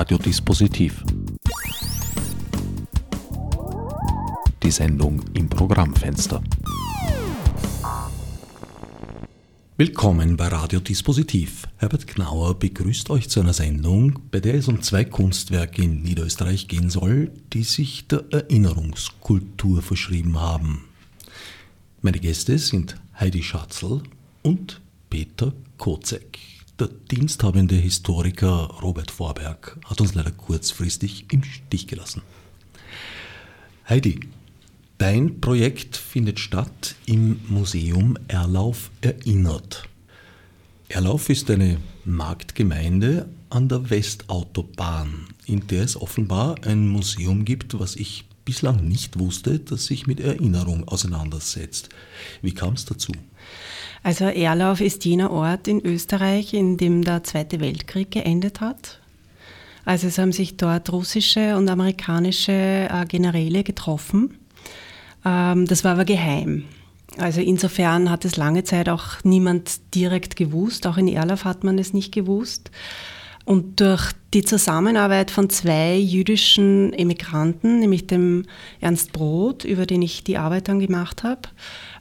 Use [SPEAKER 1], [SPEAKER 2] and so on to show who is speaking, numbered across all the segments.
[SPEAKER 1] Radiodispositiv. Die Sendung im Programmfenster. Willkommen bei Radiodispositiv. Herbert Knauer begrüßt euch zu einer Sendung, bei der es um zwei Kunstwerke in Niederösterreich gehen soll, die sich der Erinnerungskultur verschrieben haben. Meine Gäste sind Heidi Schatzl und Peter Kozek. Der diensthabende Historiker Robert Vorberg hat uns leider kurzfristig im Stich gelassen. Heidi, dein Projekt findet statt im Museum Erlauf erinnert. Erlauf ist eine Marktgemeinde an der Westautobahn, in der es offenbar ein Museum gibt, was ich bislang nicht wusste, das sich mit Erinnerung auseinandersetzt. Wie kam es dazu?
[SPEAKER 2] Also Erlauf ist jener Ort in Österreich, in dem der Zweite Weltkrieg geendet hat. Also es haben sich dort russische und amerikanische äh, Generäle getroffen. Ähm, das war aber geheim. Also insofern hat es lange Zeit auch niemand direkt gewusst. Auch in Erlauf hat man es nicht gewusst. Und durch die Zusammenarbeit von zwei jüdischen Emigranten, nämlich dem Ernst Brot, über den ich die Arbeit dann gemacht habe,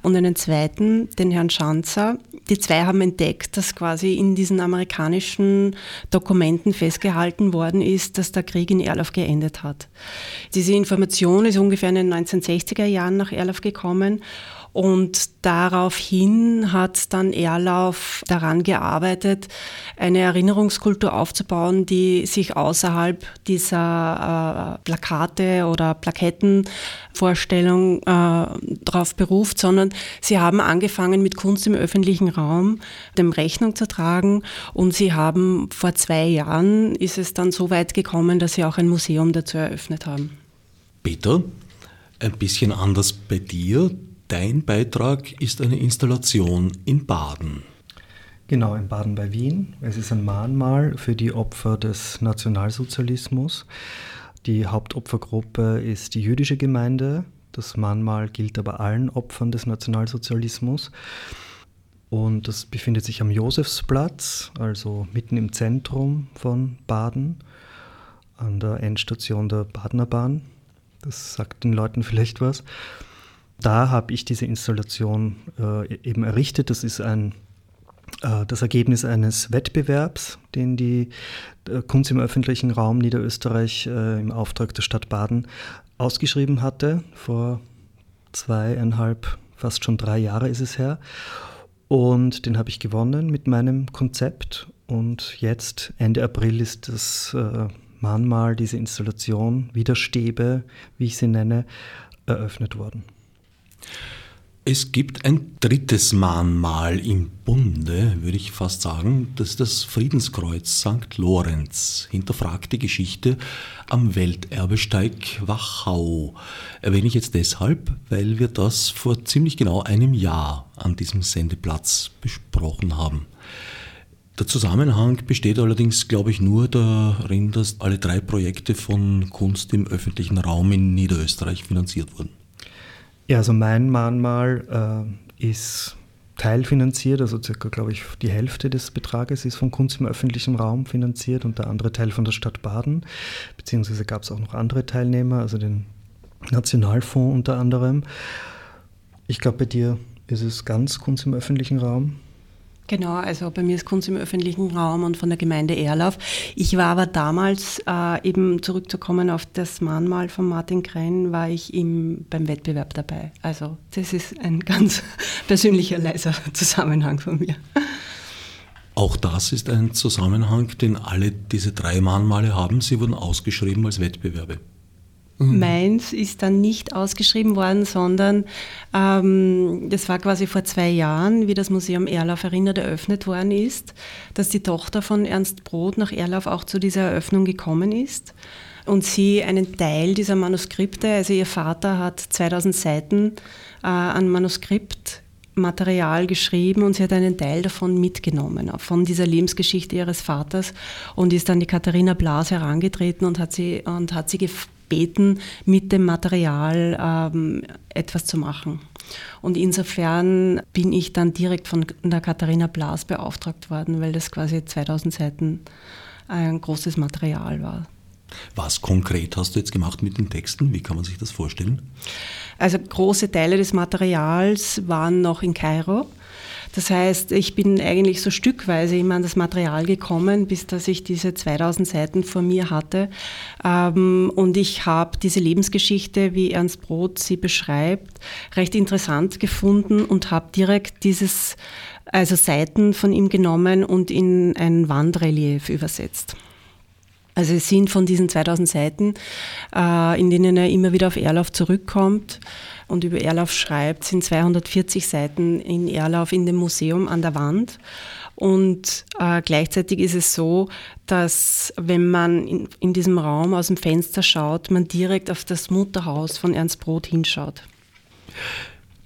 [SPEAKER 2] und einen zweiten, den Herrn Schanzer. Die zwei haben entdeckt, dass quasi in diesen amerikanischen Dokumenten festgehalten worden ist, dass der Krieg in Erlauf geendet hat. Diese Information ist ungefähr in den 1960er Jahren nach Erlauf gekommen und daraufhin hat dann Erlauf daran gearbeitet, eine Erinnerungskultur aufzubauen, die sich außerhalb dieser äh, Plakate oder Plakettenvorstellung äh, darauf beruft, sondern sie haben angefangen mit Kunst im öffentlichen Raum dem Rechnung zu tragen und sie haben vor zwei Jahren ist es dann so weit gekommen, dass sie auch ein Museum dazu eröffnet haben.
[SPEAKER 1] Peter, ein bisschen anders bei dir. Dein Beitrag ist eine Installation in Baden.
[SPEAKER 3] Genau, in Baden bei Wien. Es ist ein Mahnmal für die Opfer des Nationalsozialismus. Die Hauptopfergruppe ist die jüdische Gemeinde. Das Mahnmal gilt aber allen Opfern des Nationalsozialismus. Und das befindet sich am Josefsplatz, also mitten im Zentrum von Baden, an der Endstation der Badener Bahn. Das sagt den Leuten vielleicht was da habe ich diese Installation äh, eben errichtet. Das ist ein, äh, das Ergebnis eines Wettbewerbs, den die äh, Kunst im öffentlichen Raum Niederösterreich äh, im Auftrag der Stadt Baden ausgeschrieben hatte. Vor zweieinhalb, fast schon drei Jahre ist es her. Und den habe ich gewonnen mit meinem Konzept. Und jetzt, Ende April, ist das äh, Mahnmal, diese Installation, Widerstäbe, wie ich sie nenne, eröffnet worden.
[SPEAKER 1] Es gibt ein drittes Mahnmal im Bunde, würde ich fast sagen, das ist das Friedenskreuz St. Lorenz. Hinterfragt die Geschichte am Welterbesteig Wachau. Erwähne ich jetzt deshalb, weil wir das vor ziemlich genau einem Jahr an diesem Sendeplatz besprochen haben. Der Zusammenhang besteht allerdings, glaube ich, nur darin, dass alle drei Projekte von Kunst im öffentlichen Raum in Niederösterreich finanziert wurden.
[SPEAKER 3] Ja, also mein Mahnmal äh, ist teilfinanziert, also circa, glaube ich, die Hälfte des Betrages ist von Kunst im öffentlichen Raum finanziert und der andere Teil von der Stadt Baden, beziehungsweise gab es auch noch andere Teilnehmer, also den Nationalfonds unter anderem. Ich glaube, bei dir ist es ganz Kunst im öffentlichen Raum.
[SPEAKER 2] Genau, also bei mir ist Kunst im öffentlichen Raum und von der Gemeinde Erlauf. Ich war aber damals, äh, eben zurückzukommen auf das Mahnmal von Martin Krenn, war ich im, beim Wettbewerb dabei. Also das ist ein ganz persönlicher, leiser Zusammenhang von mir.
[SPEAKER 1] Auch das ist ein Zusammenhang, den alle diese drei Mahnmale haben. Sie wurden ausgeschrieben als Wettbewerbe.
[SPEAKER 2] Mhm. Meins ist dann nicht ausgeschrieben worden, sondern ähm, das war quasi vor zwei Jahren, wie das Museum Erlauf erinnert eröffnet worden ist, dass die Tochter von Ernst Brot nach Erlauf auch zu dieser Eröffnung gekommen ist und sie einen Teil dieser Manuskripte, also ihr Vater hat 2000 Seiten äh, an Manuskriptmaterial geschrieben und sie hat einen Teil davon mitgenommen, von dieser Lebensgeschichte ihres Vaters und ist dann die Katharina Blas herangetreten und hat sie, und hat sie gefragt, beten, mit dem Material ähm, etwas zu machen. Und insofern bin ich dann direkt von der Katharina Blas beauftragt worden, weil das quasi 2000 Seiten ein großes Material war.
[SPEAKER 1] Was konkret hast du jetzt gemacht mit den Texten? Wie kann man sich das vorstellen?
[SPEAKER 2] Also große Teile des Materials waren noch in Kairo. Das heißt, ich bin eigentlich so stückweise immer an das Material gekommen, bis dass ich diese 2000 Seiten vor mir hatte. Ähm, und ich habe diese Lebensgeschichte, wie Ernst Brot sie beschreibt, recht interessant gefunden und habe direkt dieses, also Seiten von ihm genommen und in ein Wandrelief übersetzt. Also es sind von diesen 2000 Seiten, äh, in denen er immer wieder auf Erlauf zurückkommt und über Erlauf schreibt, sind 240 Seiten in Erlauf in dem Museum an der Wand. Und äh, gleichzeitig ist es so, dass wenn man in, in, diesem Raum aus dem Fenster schaut, man direkt auf das Mutterhaus von Ernst Brot hinschaut.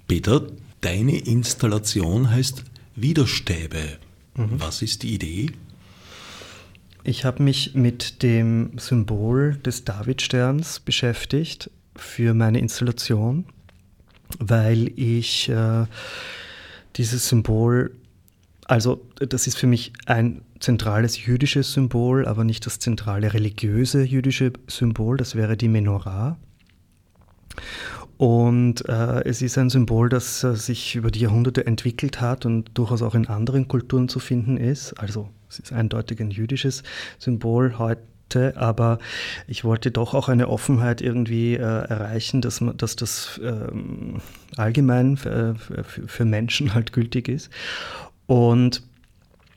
[SPEAKER 1] Peter, deine Installation heißt Widerstäbe. Mhm. Was ist die Idee?
[SPEAKER 3] Ich habe mich mit dem Symbol des Davidsterns beschäftigt für meine Installation, weil ich äh, dieses Symbol, also das ist für mich ein zentrales jüdisches Symbol, aber nicht das zentrale religiöse jüdische Symbol, das wäre die Menorah. Und äh, es ist ein Symbol, das äh, sich über die Jahrhunderte entwickelt hat und durchaus auch in anderen Kulturen zu finden ist. Also es ist eindeutig ein jüdisches Symbol heute, aber ich wollte doch auch eine Offenheit irgendwie äh, erreichen, dass, man, dass das ähm, allgemein für, für Menschen halt gültig ist. Und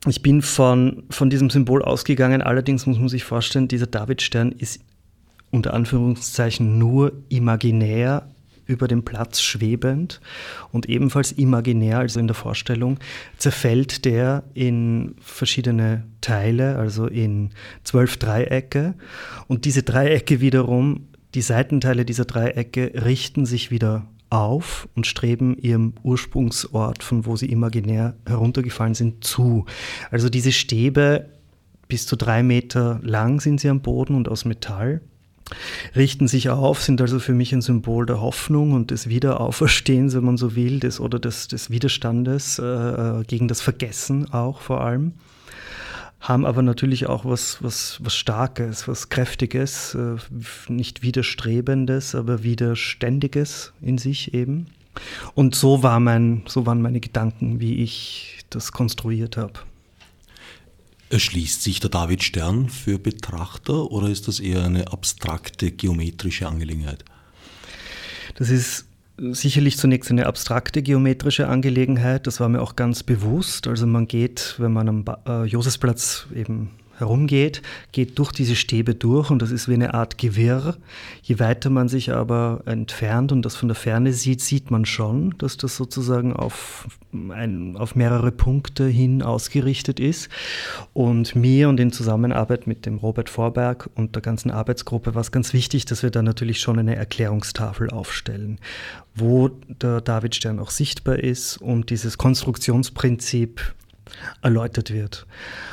[SPEAKER 3] ich bin von, von diesem Symbol ausgegangen, allerdings muss man sich vorstellen, dieser Davidstern ist unter Anführungszeichen nur imaginär über dem Platz schwebend und ebenfalls imaginär, also in der Vorstellung, zerfällt der in verschiedene Teile, also in zwölf Dreiecke. Und diese Dreiecke wiederum, die Seitenteile dieser Dreiecke richten sich wieder auf und streben ihrem Ursprungsort, von wo sie imaginär heruntergefallen sind, zu. Also diese Stäbe bis zu drei Meter lang sind sie am Boden und aus Metall richten sich auf, sind also für mich ein Symbol der Hoffnung und des Wiederauferstehens, wenn man so will, des, oder des, des Widerstandes äh, gegen das Vergessen auch vor allem. Haben aber natürlich auch was, was, was Starkes, was Kräftiges, äh, nicht Widerstrebendes, aber Widerständiges in sich eben. Und so, war mein, so waren meine Gedanken, wie ich das konstruiert habe.
[SPEAKER 1] Erschließt sich der David Stern für Betrachter oder ist das eher eine abstrakte geometrische Angelegenheit?
[SPEAKER 3] Das ist sicherlich zunächst eine abstrakte geometrische Angelegenheit. Das war mir auch ganz bewusst. Also man geht, wenn man am äh, Josefsplatz eben herumgeht, geht durch diese Stäbe durch und das ist wie eine Art Gewirr. Je weiter man sich aber entfernt und das von der Ferne sieht, sieht man schon, dass das sozusagen auf, ein, auf mehrere Punkte hin ausgerichtet ist. Und mir und in Zusammenarbeit mit dem Robert Vorberg und der ganzen Arbeitsgruppe war es ganz wichtig, dass wir da natürlich schon eine Erklärungstafel aufstellen, wo der Davidstern auch sichtbar ist und dieses Konstruktionsprinzip erläutert wird.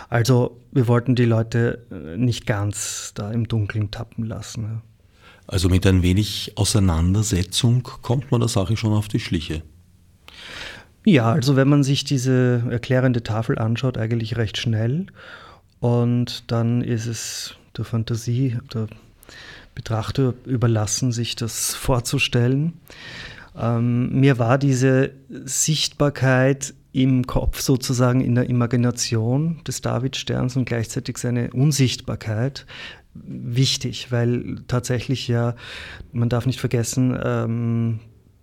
[SPEAKER 3] Also wir wollten die Leute äh, nicht ganz da im Dunkeln tappen lassen.
[SPEAKER 1] Also mit ein wenig Auseinandersetzung kommt man der Sache schon auf die Schliche.
[SPEAKER 3] Ja, also wenn man sich diese erklärende Tafel anschaut, eigentlich recht schnell. Und dann ist es der Fantasie, der Betrachter überlassen, sich das vorzustellen. Ähm, mir war diese Sichtbarkeit im Kopf sozusagen in der Imagination des Davidsterns und gleichzeitig seine Unsichtbarkeit wichtig, weil tatsächlich ja, man darf nicht vergessen, ähm,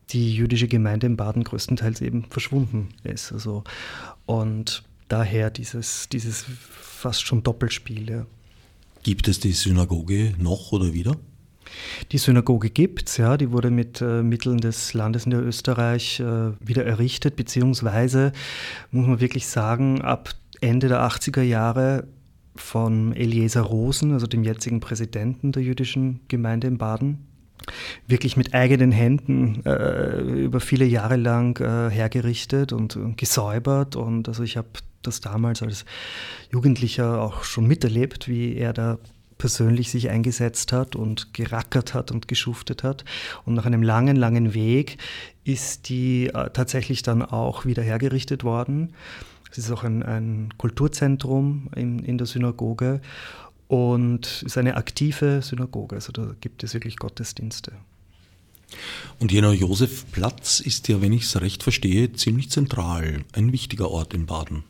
[SPEAKER 3] die jüdische Gemeinde in Baden größtenteils eben verschwunden ist. Also, und daher dieses, dieses fast schon Doppelspiel. Ja.
[SPEAKER 1] Gibt es die Synagoge noch oder wieder?
[SPEAKER 3] Die Synagoge gibt es, ja, die wurde mit äh, Mitteln des Landes in Österreich äh, wieder errichtet, beziehungsweise, muss man wirklich sagen, ab Ende der 80er Jahre von Eliezer Rosen, also dem jetzigen Präsidenten der jüdischen Gemeinde in Baden, wirklich mit eigenen Händen äh, über viele Jahre lang äh, hergerichtet und, und, gesäubert. Und also ich habe das damals als Jugendlicher auch schon miterlebt, wie er da persönlich sich eingesetzt hat und gerackert hat und geschuftet hat. Und nach einem langen, langen Weg ist die äh, tatsächlich dann auch wieder hergerichtet worden. Es ist auch ein, ein Kulturzentrum in, in der Synagoge. und ist eine aktive Synagoge, also da gibt es wirklich Gottesdienste.
[SPEAKER 1] Und jener Josefplatz ist ja, wenn ich es recht verstehe, ziemlich zentral, ein wichtiger Ort in Baden.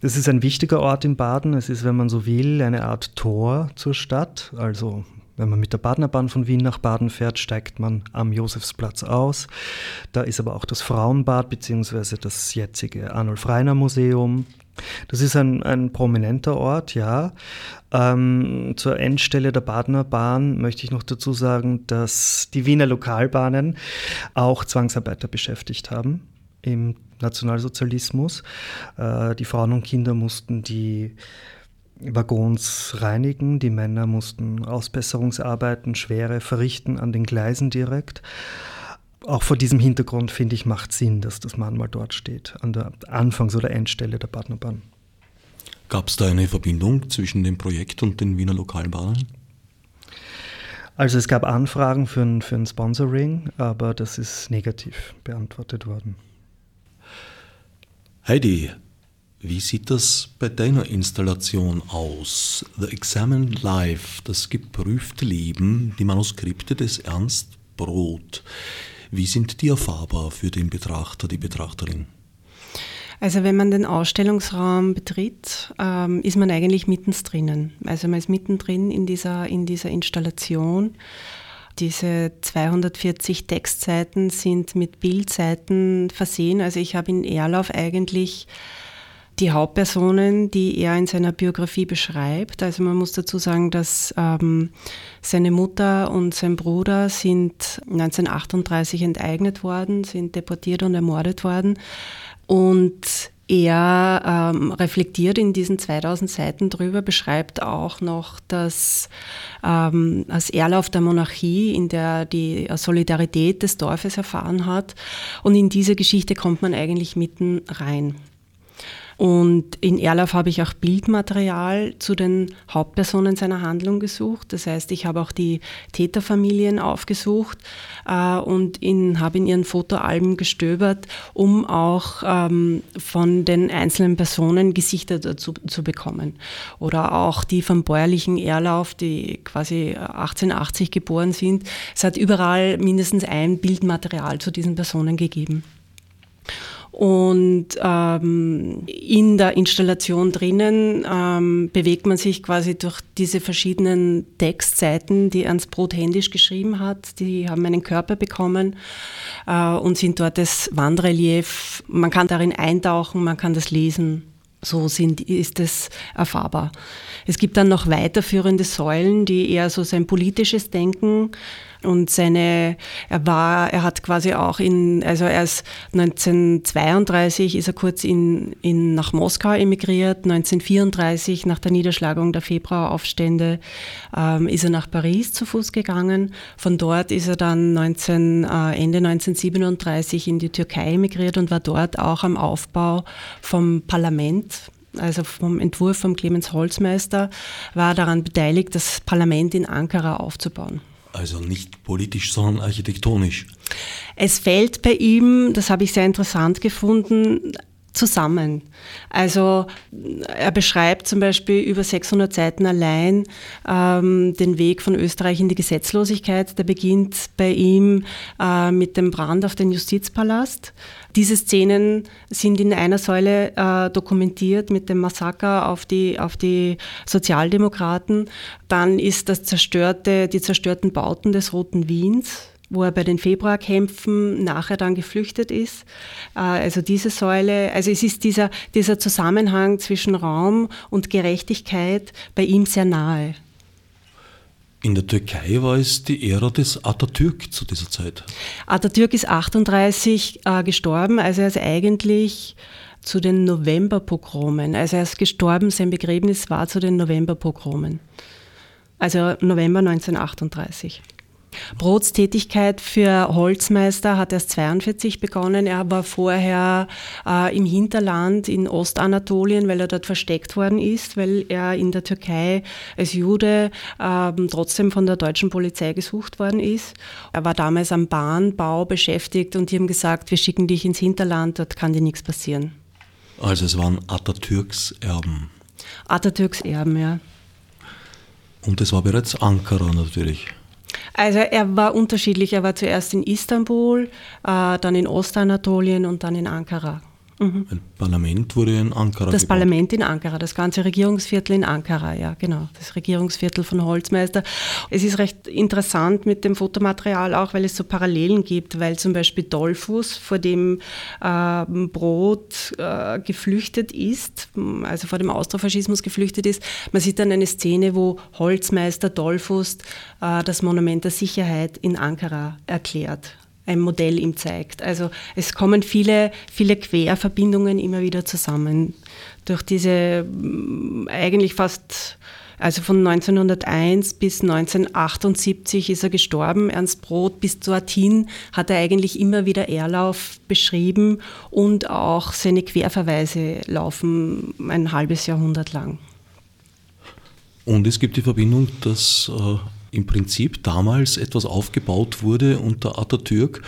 [SPEAKER 3] Das ist ein wichtiger Ort in Baden. Es ist, wenn man so will, eine Art Tor zur Stadt. Also wenn man mit der Badenerbahn von Wien nach Baden fährt, steigt man am Josefsplatz aus. Da ist aber auch das Frauenbad bzw. das jetzige Arnulf Reiner Museum. Das ist ein, ein prominenter Ort, ja. Ähm, zur Endstelle der Badener Bahn möchte ich noch dazu sagen, dass die Wiener Lokalbahnen auch Zwangsarbeiter beschäftigt haben im Nationalsozialismus. Äh, die Frauen und Kinder mussten die Waggons reinigen, die Männer mussten Ausbesserungsarbeiten, schwere verrichten an den Gleisen direkt. Auch vor diesem Hintergrund finde ich, macht Sinn, dass das Mahnmal dort steht, an der Anfangs- oder Endstelle der Partnerbahn.
[SPEAKER 1] Gab es da eine Verbindung zwischen dem Projekt und den Wiener Lokalbahnen?
[SPEAKER 3] Also es gab Anfragen für ein, für ein Sponsoring, aber das ist negativ beantwortet worden.
[SPEAKER 1] Heidi, wie sieht das bei deiner Installation aus? The Examined Life, das geprüfte Leben, die Manuskripte des Ernst Brot. Wie sind die erfahrbar für den Betrachter, die Betrachterin?
[SPEAKER 2] Also wenn man den Ausstellungsraum betritt, ähm, ist man eigentlich mittendrin. Also man ist mittendrin in dieser, in dieser Installation. Diese 240 Textseiten sind mit Bildseiten versehen. Also ich habe in Erlauf eigentlich die Hauptpersonen, die er in seiner Biografie beschreibt. Also man muss dazu sagen, dass ähm, seine Mutter und sein Bruder sind 1938 enteignet worden, sind deportiert und ermordet worden. Und er ähm, reflektiert in diesen 2000 Seiten drüber, beschreibt auch noch das ähm, als Erlauf der Monarchie, in der die Solidarität des Dorfes erfahren hat. Und in diese Geschichte kommt man eigentlich mitten rein. Und in Erlauf habe ich auch Bildmaterial zu den Hauptpersonen seiner Handlung gesucht. Das heißt, ich habe auch die Täterfamilien aufgesucht äh, und in, habe in ihren Fotoalben gestöbert, um auch ähm, von den einzelnen Personen Gesichter dazu zu bekommen. Oder auch die vom bäuerlichen Erlauf, die quasi 1880 geboren sind. Es hat überall mindestens ein Bildmaterial zu diesen Personen gegeben. Und ähm, in der Installation drinnen ähm, bewegt man sich quasi durch diese verschiedenen Textseiten, die Ernst Brot händisch geschrieben hat. Die haben einen Körper bekommen äh, und sind dort das Wandrelief. Man kann darin eintauchen, man kann das lesen. So sind, ist es erfahrbar. Es gibt dann noch weiterführende Säulen, die eher so sein politisches Denken und seine, er war, er hat quasi auch in, also erst 1932 ist er kurz in, in, nach Moskau emigriert, 1934 nach der Niederschlagung der Februaraufstände ähm, ist er nach Paris zu Fuß gegangen. Von dort ist er dann 19, äh, Ende 1937 in die Türkei emigriert und war dort auch am Aufbau vom Parlament also vom Entwurf von Clemens Holzmeister, war daran beteiligt, das Parlament in Ankara aufzubauen.
[SPEAKER 1] Also nicht politisch, sondern architektonisch.
[SPEAKER 2] Es fällt bei ihm, das habe ich sehr interessant gefunden, zusammen. Also er beschreibt zum Beispiel über 600 Seiten allein ähm, den Weg von Österreich in die Gesetzlosigkeit. Der beginnt bei ihm äh, mit dem Brand auf den Justizpalast. Diese Szenen sind in einer Säule äh, dokumentiert mit dem Massaker auf die, auf die Sozialdemokraten. Dann ist das zerstörte, die zerstörten Bauten des Roten Wiens wo er bei den Februarkämpfen nachher dann geflüchtet ist. Äh, also diese Säule, also es ist dieser, dieser Zusammenhang zwischen Raum und Gerechtigkeit bei ihm sehr nahe.
[SPEAKER 1] In der Türkei war es die Ära des Atatürk zu dieser Zeit.
[SPEAKER 2] Atatürk ist 38 äh, gestorben, also er ist eigentlich zu den Novemberpogromen. Also er ist gestorben, sein Begräbnis war zu den Novemberpogromen. Also November 1938. Brots Tätigkeit für Holzmeister hat erst 42 begonnen. Er war vorher äh, im Hinterland in Ostanatolien, weil er dort versteckt worden ist, weil er in der Türkei als Jude äh, trotzdem von der deutschen Polizei gesucht worden ist. Er war damals am Bahnbau beschäftigt und die haben gesagt, wir schicken dich ins Hinterland, dort kann dir nichts passieren.
[SPEAKER 1] Also es waren Atatürks Erben.
[SPEAKER 2] Atatürks Erben, ja.
[SPEAKER 1] Und das war bereits Ankara natürlich.
[SPEAKER 2] Also er war unterschiedlich. Er war zuerst in Istanbul, äh, dann in Ostanatolien und dann in Ankara.
[SPEAKER 1] Mhm. Ein Parlament wurde in Ankara.
[SPEAKER 2] Das gebaut. Parlament in Ankara, das ganze Regierungsviertel in Ankara, ja, genau. Das Regierungsviertel von Holzmeister. Es ist recht interessant mit dem Fotomaterial auch, weil es so Parallelen gibt, weil zum Beispiel Dollfuß, vor dem äh, Brot äh, geflüchtet ist, also vor dem Austrofaschismus geflüchtet ist. Man sieht dann eine Szene, wo Holzmeister Dollfuß äh, das Monument der Sicherheit in Ankara erklärt ein Modell ihm zeigt. Also es kommen viele, viele Querverbindungen immer wieder zusammen. Durch diese mm, eigentlich fast, also von 1901 bis 1978 ist er gestorben. Ernst Brot bis dorthin hat er eigentlich immer wieder Erlauf beschrieben und auch seine Querverweise laufen ein halbes Jahrhundert lang.
[SPEAKER 1] Und es gibt die Verbindung, dass äh, im Prinzip damals etwas aufgebaut wurde unter Atatürk,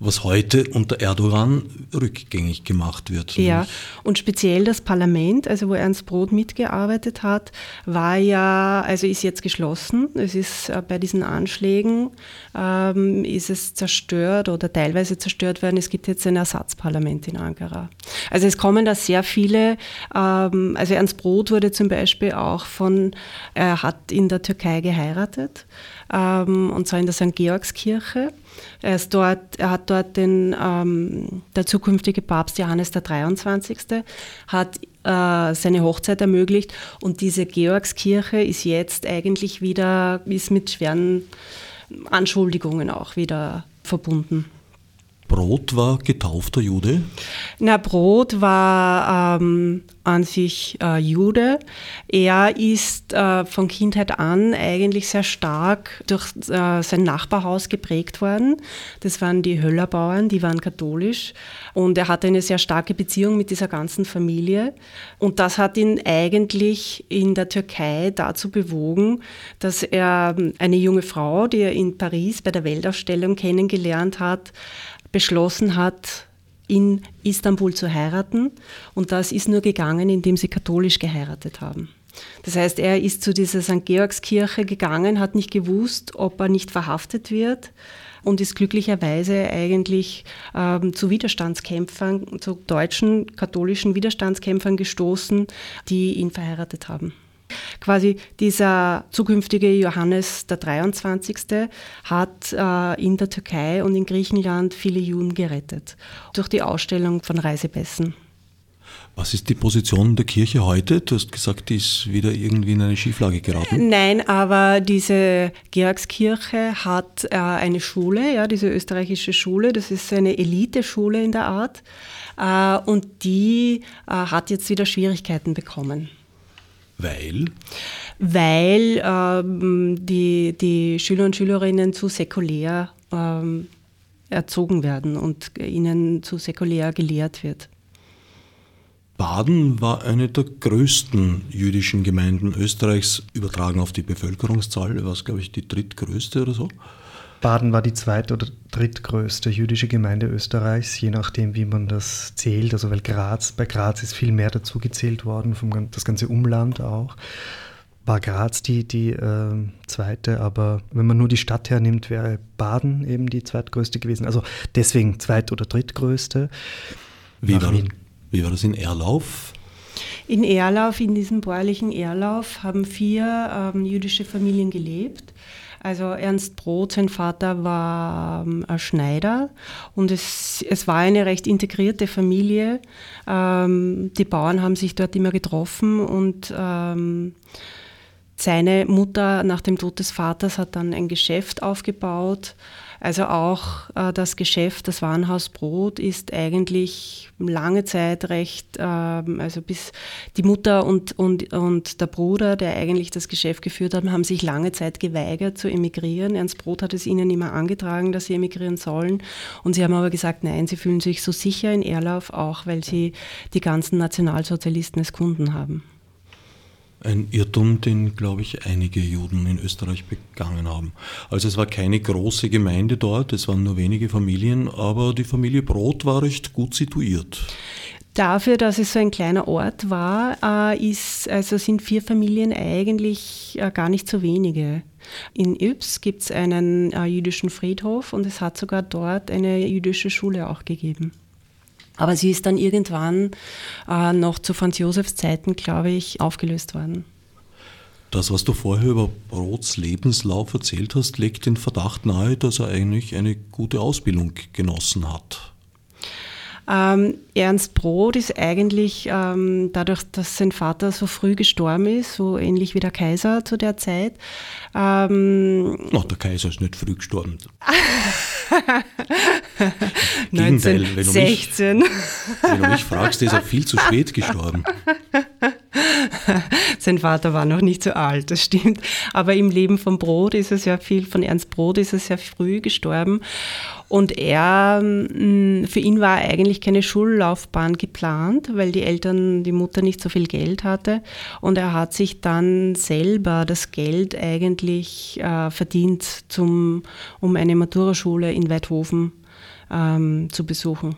[SPEAKER 1] was heute unter Erdogan rückgängig gemacht wird.
[SPEAKER 2] Ja, und speziell das Parlament, also wo Ernst Brot mitgearbeitet hat, war ja, also ist jetzt geschlossen. Es ist äh, bei diesen Anschlägen ähm, ist es zerstört oder teilweise zerstört worden. Es gibt jetzt ein Ersatzparlament in Ankara. Also es kommen da sehr viele, ähm, also Ernst Brot wurde zum Beispiel auch von, er hat in der Türkei geheiratet ähm, und zwar in der St. Georgskirche. Er, ist dort, er hat dort den, ähm, der zukünftige Papst Johannes der 23. hat äh, seine Hochzeit ermöglicht und diese Georgskirche ist jetzt eigentlich wieder, ist mit schweren Anschuldigungen auch wieder verbunden.
[SPEAKER 1] Brot war getaufter Jude?
[SPEAKER 2] Na, Brot war ähm, an sich äh, Jude. Er ist äh, von Kindheit an eigentlich sehr stark durch äh, sein Nachbarhaus geprägt worden. Das waren die Höllerbauern, die waren katholisch. Und er hatte eine sehr starke Beziehung mit dieser ganzen Familie. Und das hat ihn eigentlich in der Türkei dazu bewogen, dass er ähm, eine junge Frau, die er in Paris bei der Weltausstellung kennengelernt hat, beschlossen hat, in Istanbul zu heiraten. Und das ist nur gegangen, indem sie katholisch geheiratet haben. Das heißt, er ist zu dieser St. Georgskirche gegangen, hat nicht gewusst, ob er nicht verhaftet wird und ist glücklicherweise eigentlich ähm, zu Widerstandskämpfern, zu deutschen katholischen Widerstandskämpfern gestoßen, die ihn verheiratet haben. Quasi dieser zukünftige Johannes der 23. hat äh, in der Türkei und in Griechenland viele Juden gerettet durch die Ausstellung von Reisepässen.
[SPEAKER 1] Was ist die Position der Kirche heute? Du hast gesagt, die ist wieder irgendwie in eine Schieflage geraten.
[SPEAKER 2] Nein, aber diese Georgskirche hat äh, eine Schule, ja, diese österreichische Schule, das ist eine Eliteschule in der Art. Äh, und die äh, hat jetzt wieder Schwierigkeiten bekommen.
[SPEAKER 1] Weil?
[SPEAKER 2] Weil ähm, die, die Schüler und Schülerinnen zu säkulär ähm, erzogen werden und ihnen zu säkulär gelehrt wird.
[SPEAKER 1] Baden war eine der größten jüdischen Gemeinden Österreichs, übertragen auf die Bevölkerungszahl, war es, glaube ich, die drittgrößte oder so.
[SPEAKER 3] Baden war die zweit- oder drittgrößte jüdische Gemeinde Österreichs, je nachdem, wie man das zählt. Also weil Graz, bei Graz ist viel mehr dazu gezählt worden, vom, das ganze Umland auch. War Graz die, die äh, zweite, aber wenn man nur die Stadt hernimmt, wäre Baden eben die zweitgrößte gewesen. Also deswegen zweit- oder drittgrößte.
[SPEAKER 1] Wie war, wie war das in Erlauf?
[SPEAKER 2] In Erlauf, in diesem bäuerlichen Erlauf, haben vier ähm, jüdische Familien gelebt. Also Ernst Brot, sein Vater war ähm, Schneider und es, es war eine recht integrierte Familie. Ähm, die Bauern haben sich dort immer getroffen und ähm, seine Mutter nach dem Tod des Vaters hat dann ein Geschäft aufgebaut also auch äh, das Geschäft, das Warenhaus Brot ist eigentlich lange Zeit recht, äh, also bis die Mutter und, und, und der Bruder, der eigentlich das Geschäft geführt haben, haben sich lange Zeit geweigert zu emigrieren. Ernst Brot hat es ihnen immer angetragen, dass sie emigrieren sollen. Und sie haben aber gesagt, nein, sie fühlen sich so sicher in Erlauf, auch weil sie die ganzen Nationalsozialisten als Kunden haben.
[SPEAKER 1] Ein Irrtum, den, glaube ich, einige Juden in Österreich begangen haben. Also es war keine große Gemeinde dort, es waren nur wenige Familien, aber die Familie Brot war recht gut situiert.
[SPEAKER 2] Dafür, dass es so ein kleiner Ort war, äh, ist, also sind vier Familien eigentlich äh, gar nicht so wenige. In Yps gibt es einen äh, jüdischen Friedhof und es hat sogar dort eine jüdische Schule auch gegeben. Aber sie ist dann irgendwann äh, noch zu Franz Josefs Zeiten, glaube ich, aufgelöst worden.
[SPEAKER 1] Das, was du vorher über Brots Lebenslauf erzählt hast, legt den Verdacht nahe, dass er eigentlich eine gute Ausbildung genossen hat.
[SPEAKER 2] Ähm, Ernst Brot ist eigentlich ähm, dadurch, dass sein Vater so früh gestorben ist, so ähnlich wie der Kaiser zu der Zeit.
[SPEAKER 1] Ähm, Ach, der Kaiser ist nicht früh gestorben.
[SPEAKER 2] 1916.
[SPEAKER 1] Wenn du, mich, wenn du mich fragst, ist er viel zu spät gestorben.
[SPEAKER 2] Sein Vater war noch nicht so alt, das stimmt. Aber im Leben von Brot ist er sehr viel, von Ernst Brot ist er sehr früh gestorben. Und er, mm, für ihn war eigentlich keine Schullaufbahn geplant, weil die Eltern, die Mutter nicht so viel Geld hatte. Und er hat sich dann selber das Geld eigentlich äh, verdient, zum, um eine Maturaschule in Weidhofen ähm, zu besuchen.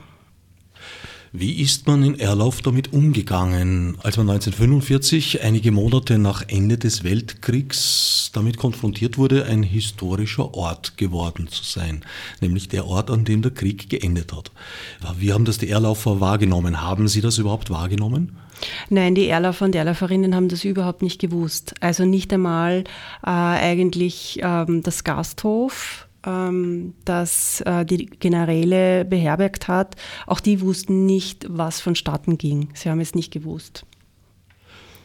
[SPEAKER 1] Wie ist man in Erlauf damit umgegangen, als man 1945, einige Monate nach Ende des Weltkriegs, damit konfrontiert wurde, ein historischer Ort geworden zu sein, nämlich der Ort, an dem der Krieg geendet hat? Wie haben das die Erlaufer wahrgenommen? Haben Sie das überhaupt wahrgenommen?
[SPEAKER 2] Nein, die Erlaufer und Erlauferinnen haben das überhaupt nicht gewusst. Also nicht einmal äh, eigentlich ähm, das Gasthof, ähm, das äh, die Generäle beherbergt hat, auch die wussten nicht, was vonstatten ging. Sie haben es nicht gewusst.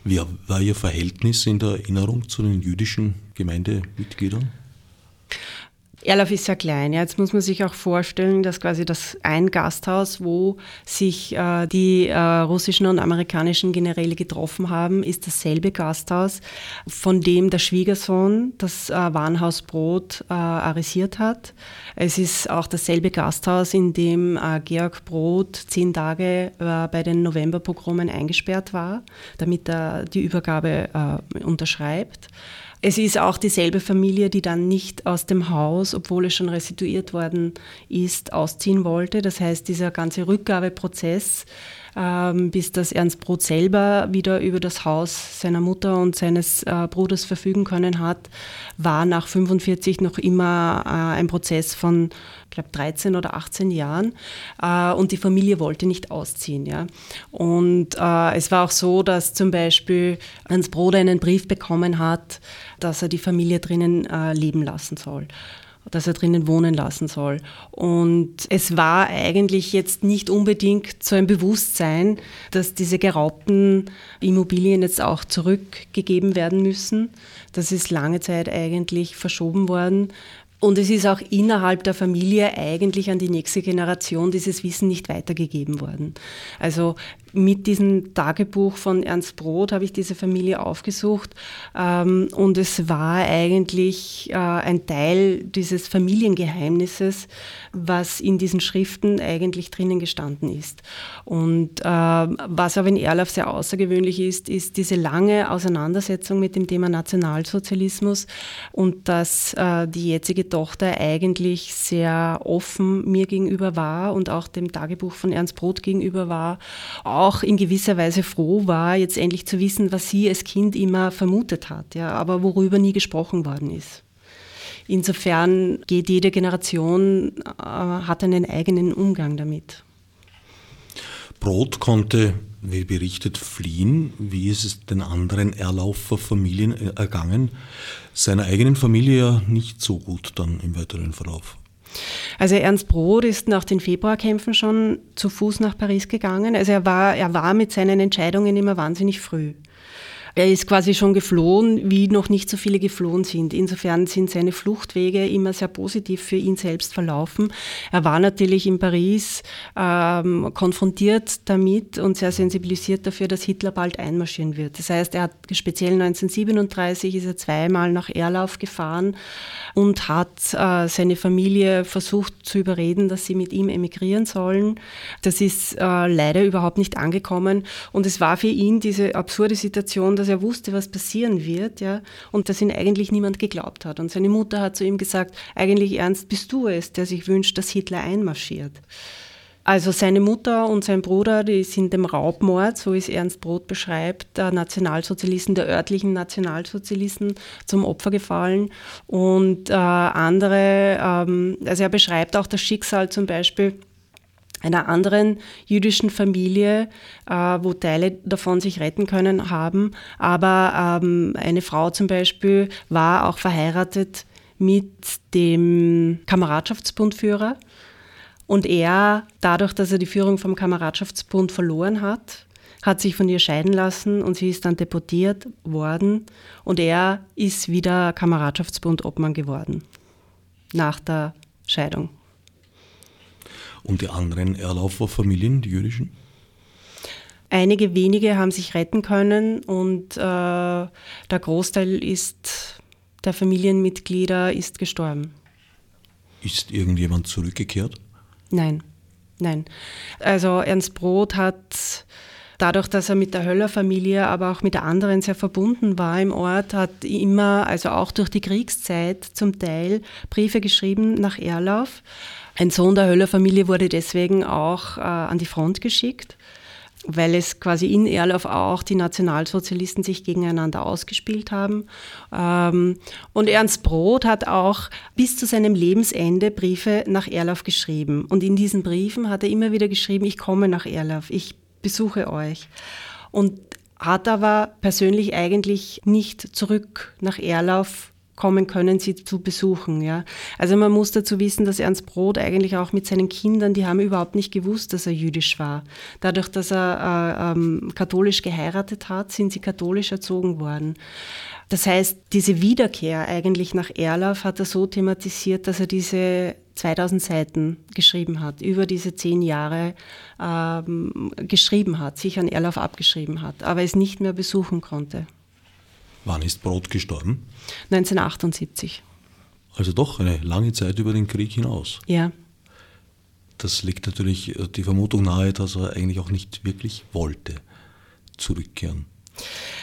[SPEAKER 1] Wie war Ihr Verhältnis in der Erinnerung zu den jüdischen Gemeindemitgliedern?
[SPEAKER 2] Erlauf ist sehr klein. Jetzt muss man sich auch vorstellen, dass quasi das ein Gasthaus, wo sich äh, die äh, russischen und amerikanischen Generäle getroffen haben, ist dasselbe Gasthaus, von dem der Schwiegersohn das äh, Warenhaus Brot äh, arisiert hat. Es ist auch dasselbe Gasthaus, in dem äh, Georg Brot zehn Tage äh, bei den Novemberpogromen eingesperrt war, damit er die Übergabe unterschreibt. Es ist auch dieselbe Familie, die dann nicht aus dem Haus, obwohl es schon restituiert worden ist, ausziehen wollte. Das heißt, dieser ganze Rückgabeprozess, ähm, bis das Ernst Brot selber wieder über das Haus seiner Mutter und seines äh, Bruders verfügen können hat, war nach 45 noch immer äh, ein Prozess von glaube 13 oder 18 Jahren äh, und die Familie wollte nicht ausziehen. Ja. Und äh, es war auch so, dass zum Beispiel Hans Bruder einen Brief bekommen hat, dass er die Familie drinnen äh, leben lassen soll dass er drinnen wohnen lassen soll. Und es war eigentlich jetzt nicht unbedingt so ein Bewusstsein, dass diese geraubten Immobilien jetzt auch zurückgegeben werden müssen. Das ist lange Zeit eigentlich verschoben worden. Und es ist auch innerhalb der Familie eigentlich an die nächste Generation dieses Wissen nicht weitergegeben worden. Also mit diesem Tagebuch von Ernst Brot habe ich diese Familie aufgesucht ähm, und es war eigentlich äh, ein Teil dieses Familiengeheimnisses, was in diesen Schriften eigentlich drinnen gestanden ist. Und äh, was aber in Erlauf sehr außergewöhnlich ist, ist diese lange Auseinandersetzung mit dem Thema Nationalsozialismus und dass äh, die jetzige Tochter eigentlich sehr offen mir gegenüber war und auch dem Tagebuch von Ernst Brot gegenüber war auch in gewisser Weise froh war, jetzt endlich zu wissen, was sie als Kind immer vermutet hat, ja, aber worüber nie gesprochen worden ist. Insofern geht jede Generation, äh, hat einen eigenen Umgang damit.
[SPEAKER 1] Brot konnte, wie berichtet, fliehen. Wie ist es den anderen Erlaufer Familien ergangen? Seiner eigenen Familie ja nicht so gut dann im weiteren Verlauf.
[SPEAKER 2] Also Ernst Brod ist nach den Februarkämpfen schon zu Fuß nach Paris gegangen. Also er war, er war mit seinen Entscheidungen immer wahnsinnig früh. Er ist quasi schon geflohen, wie noch nicht so viele geflohen sind. Insofern sind seine Fluchtwege immer sehr positiv für ihn selbst verlaufen. Er war natürlich in Paris ähm, konfrontiert damit und sehr sensibilisiert dafür, dass Hitler bald einmarschieren wird. Das heißt, er hat speziell 1937 ist er zweimal nach Erlauf gefahren und hat äh, seine Familie versucht zu überreden, dass sie mit ihm emigrieren sollen. Das ist äh, leider überhaupt nicht angekommen und es war für ihn diese absurde Situation, dass er wusste, was passieren wird, ja, und dass ihn eigentlich niemand geglaubt hat. Und seine Mutter hat zu ihm gesagt, eigentlich Ernst, bist du es, der sich wünscht, dass Hitler einmarschiert. Also seine Mutter und sein Bruder, die sind dem Raubmord, so es Ernst Brot beschreibt, der Nationalsozialisten, der örtlichen Nationalsozialisten zum Opfer gefallen. Und äh, andere, ähm, also er beschreibt auch das Schicksal zum Beispiel einer anderen jüdischen Familie, äh, wo Teile davon sich retten können haben. Aber ähm, eine Frau zum Beispiel war auch verheiratet mit dem Kameradschaftsbundführer und er, dadurch, dass er die Führung vom Kameradschaftsbund verloren hat, hat sich von ihr scheiden lassen und sie ist dann deportiert worden und er ist wieder Kameradschaftsbund-Obmann geworden nach der Scheidung.
[SPEAKER 1] Und die anderen Erlaufer Familien, die jüdischen?
[SPEAKER 2] Einige wenige haben sich retten können und äh, der Großteil ist, der Familienmitglieder ist gestorben.
[SPEAKER 1] Ist irgendjemand zurückgekehrt?
[SPEAKER 2] Nein, nein. Also Ernst Brot hat dadurch, dass er mit der Höller-Familie, aber auch mit der anderen sehr verbunden war im Ort, hat immer, also auch durch die Kriegszeit zum Teil Briefe geschrieben nach Erlauf. Ein Sohn der Höller-Familie wurde deswegen auch äh, an die Front geschickt weil es quasi in Erlauf auch die Nationalsozialisten sich gegeneinander ausgespielt haben. Ähm, und Ernst Brod hat auch bis zu seinem Lebensende Briefe nach Erlauf geschrieben. Und in diesen Briefen hat er immer wieder geschrieben, ich komme nach Erlauf, ich besuche euch. Und hat aber persönlich eigentlich nicht zurück nach Erlauf kommen können, sie zu besuchen. Ja. Also man muss dazu wissen, dass Ernst Brot eigentlich auch mit seinen Kindern, die haben überhaupt nicht gewusst, dass er jüdisch war. Dadurch, dass er äh, ähm, katholisch geheiratet hat, sind sie katholisch erzogen worden. Das heißt, diese Wiederkehr eigentlich nach Erlauf hat er so thematisiert, dass er diese 2000 Seiten geschrieben hat, über diese zehn Jahre ähm, geschrieben hat, sich an Erlauf abgeschrieben hat, aber es nicht mehr besuchen konnte.
[SPEAKER 1] Wann ist Brot gestorben?
[SPEAKER 2] 1978.
[SPEAKER 1] Also doch eine lange Zeit über den Krieg hinaus.
[SPEAKER 2] Ja.
[SPEAKER 1] Das legt natürlich äh, die Vermutung nahe, dass er eigentlich auch nicht wirklich wollte zurückkehren.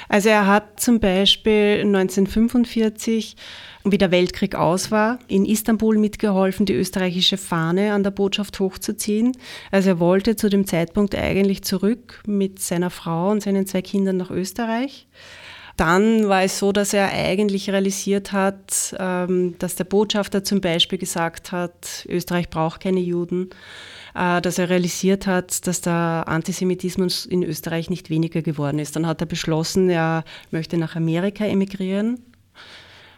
[SPEAKER 2] Also er hat zum Beispiel 1945, wie der Weltkrieg aus war, in Istanbul mitgeholfen, die österreichische Fahne an der Botschaft hochzuziehen. Also er wollte zu dem Zeitpunkt eigentlich zurück mit seiner Frau und seinen zwei Kindern nach Österreich. Dann war es so, dass er eigentlich realisiert hat, ähm, dass der Botschafter zum Beispiel gesagt hat, Österreich braucht keine Juden, äh, dass er realisiert hat, dass der Antisemitismus in Österreich nicht weniger geworden ist. Dann hat er beschlossen, er möchte nach Amerika emigrieren,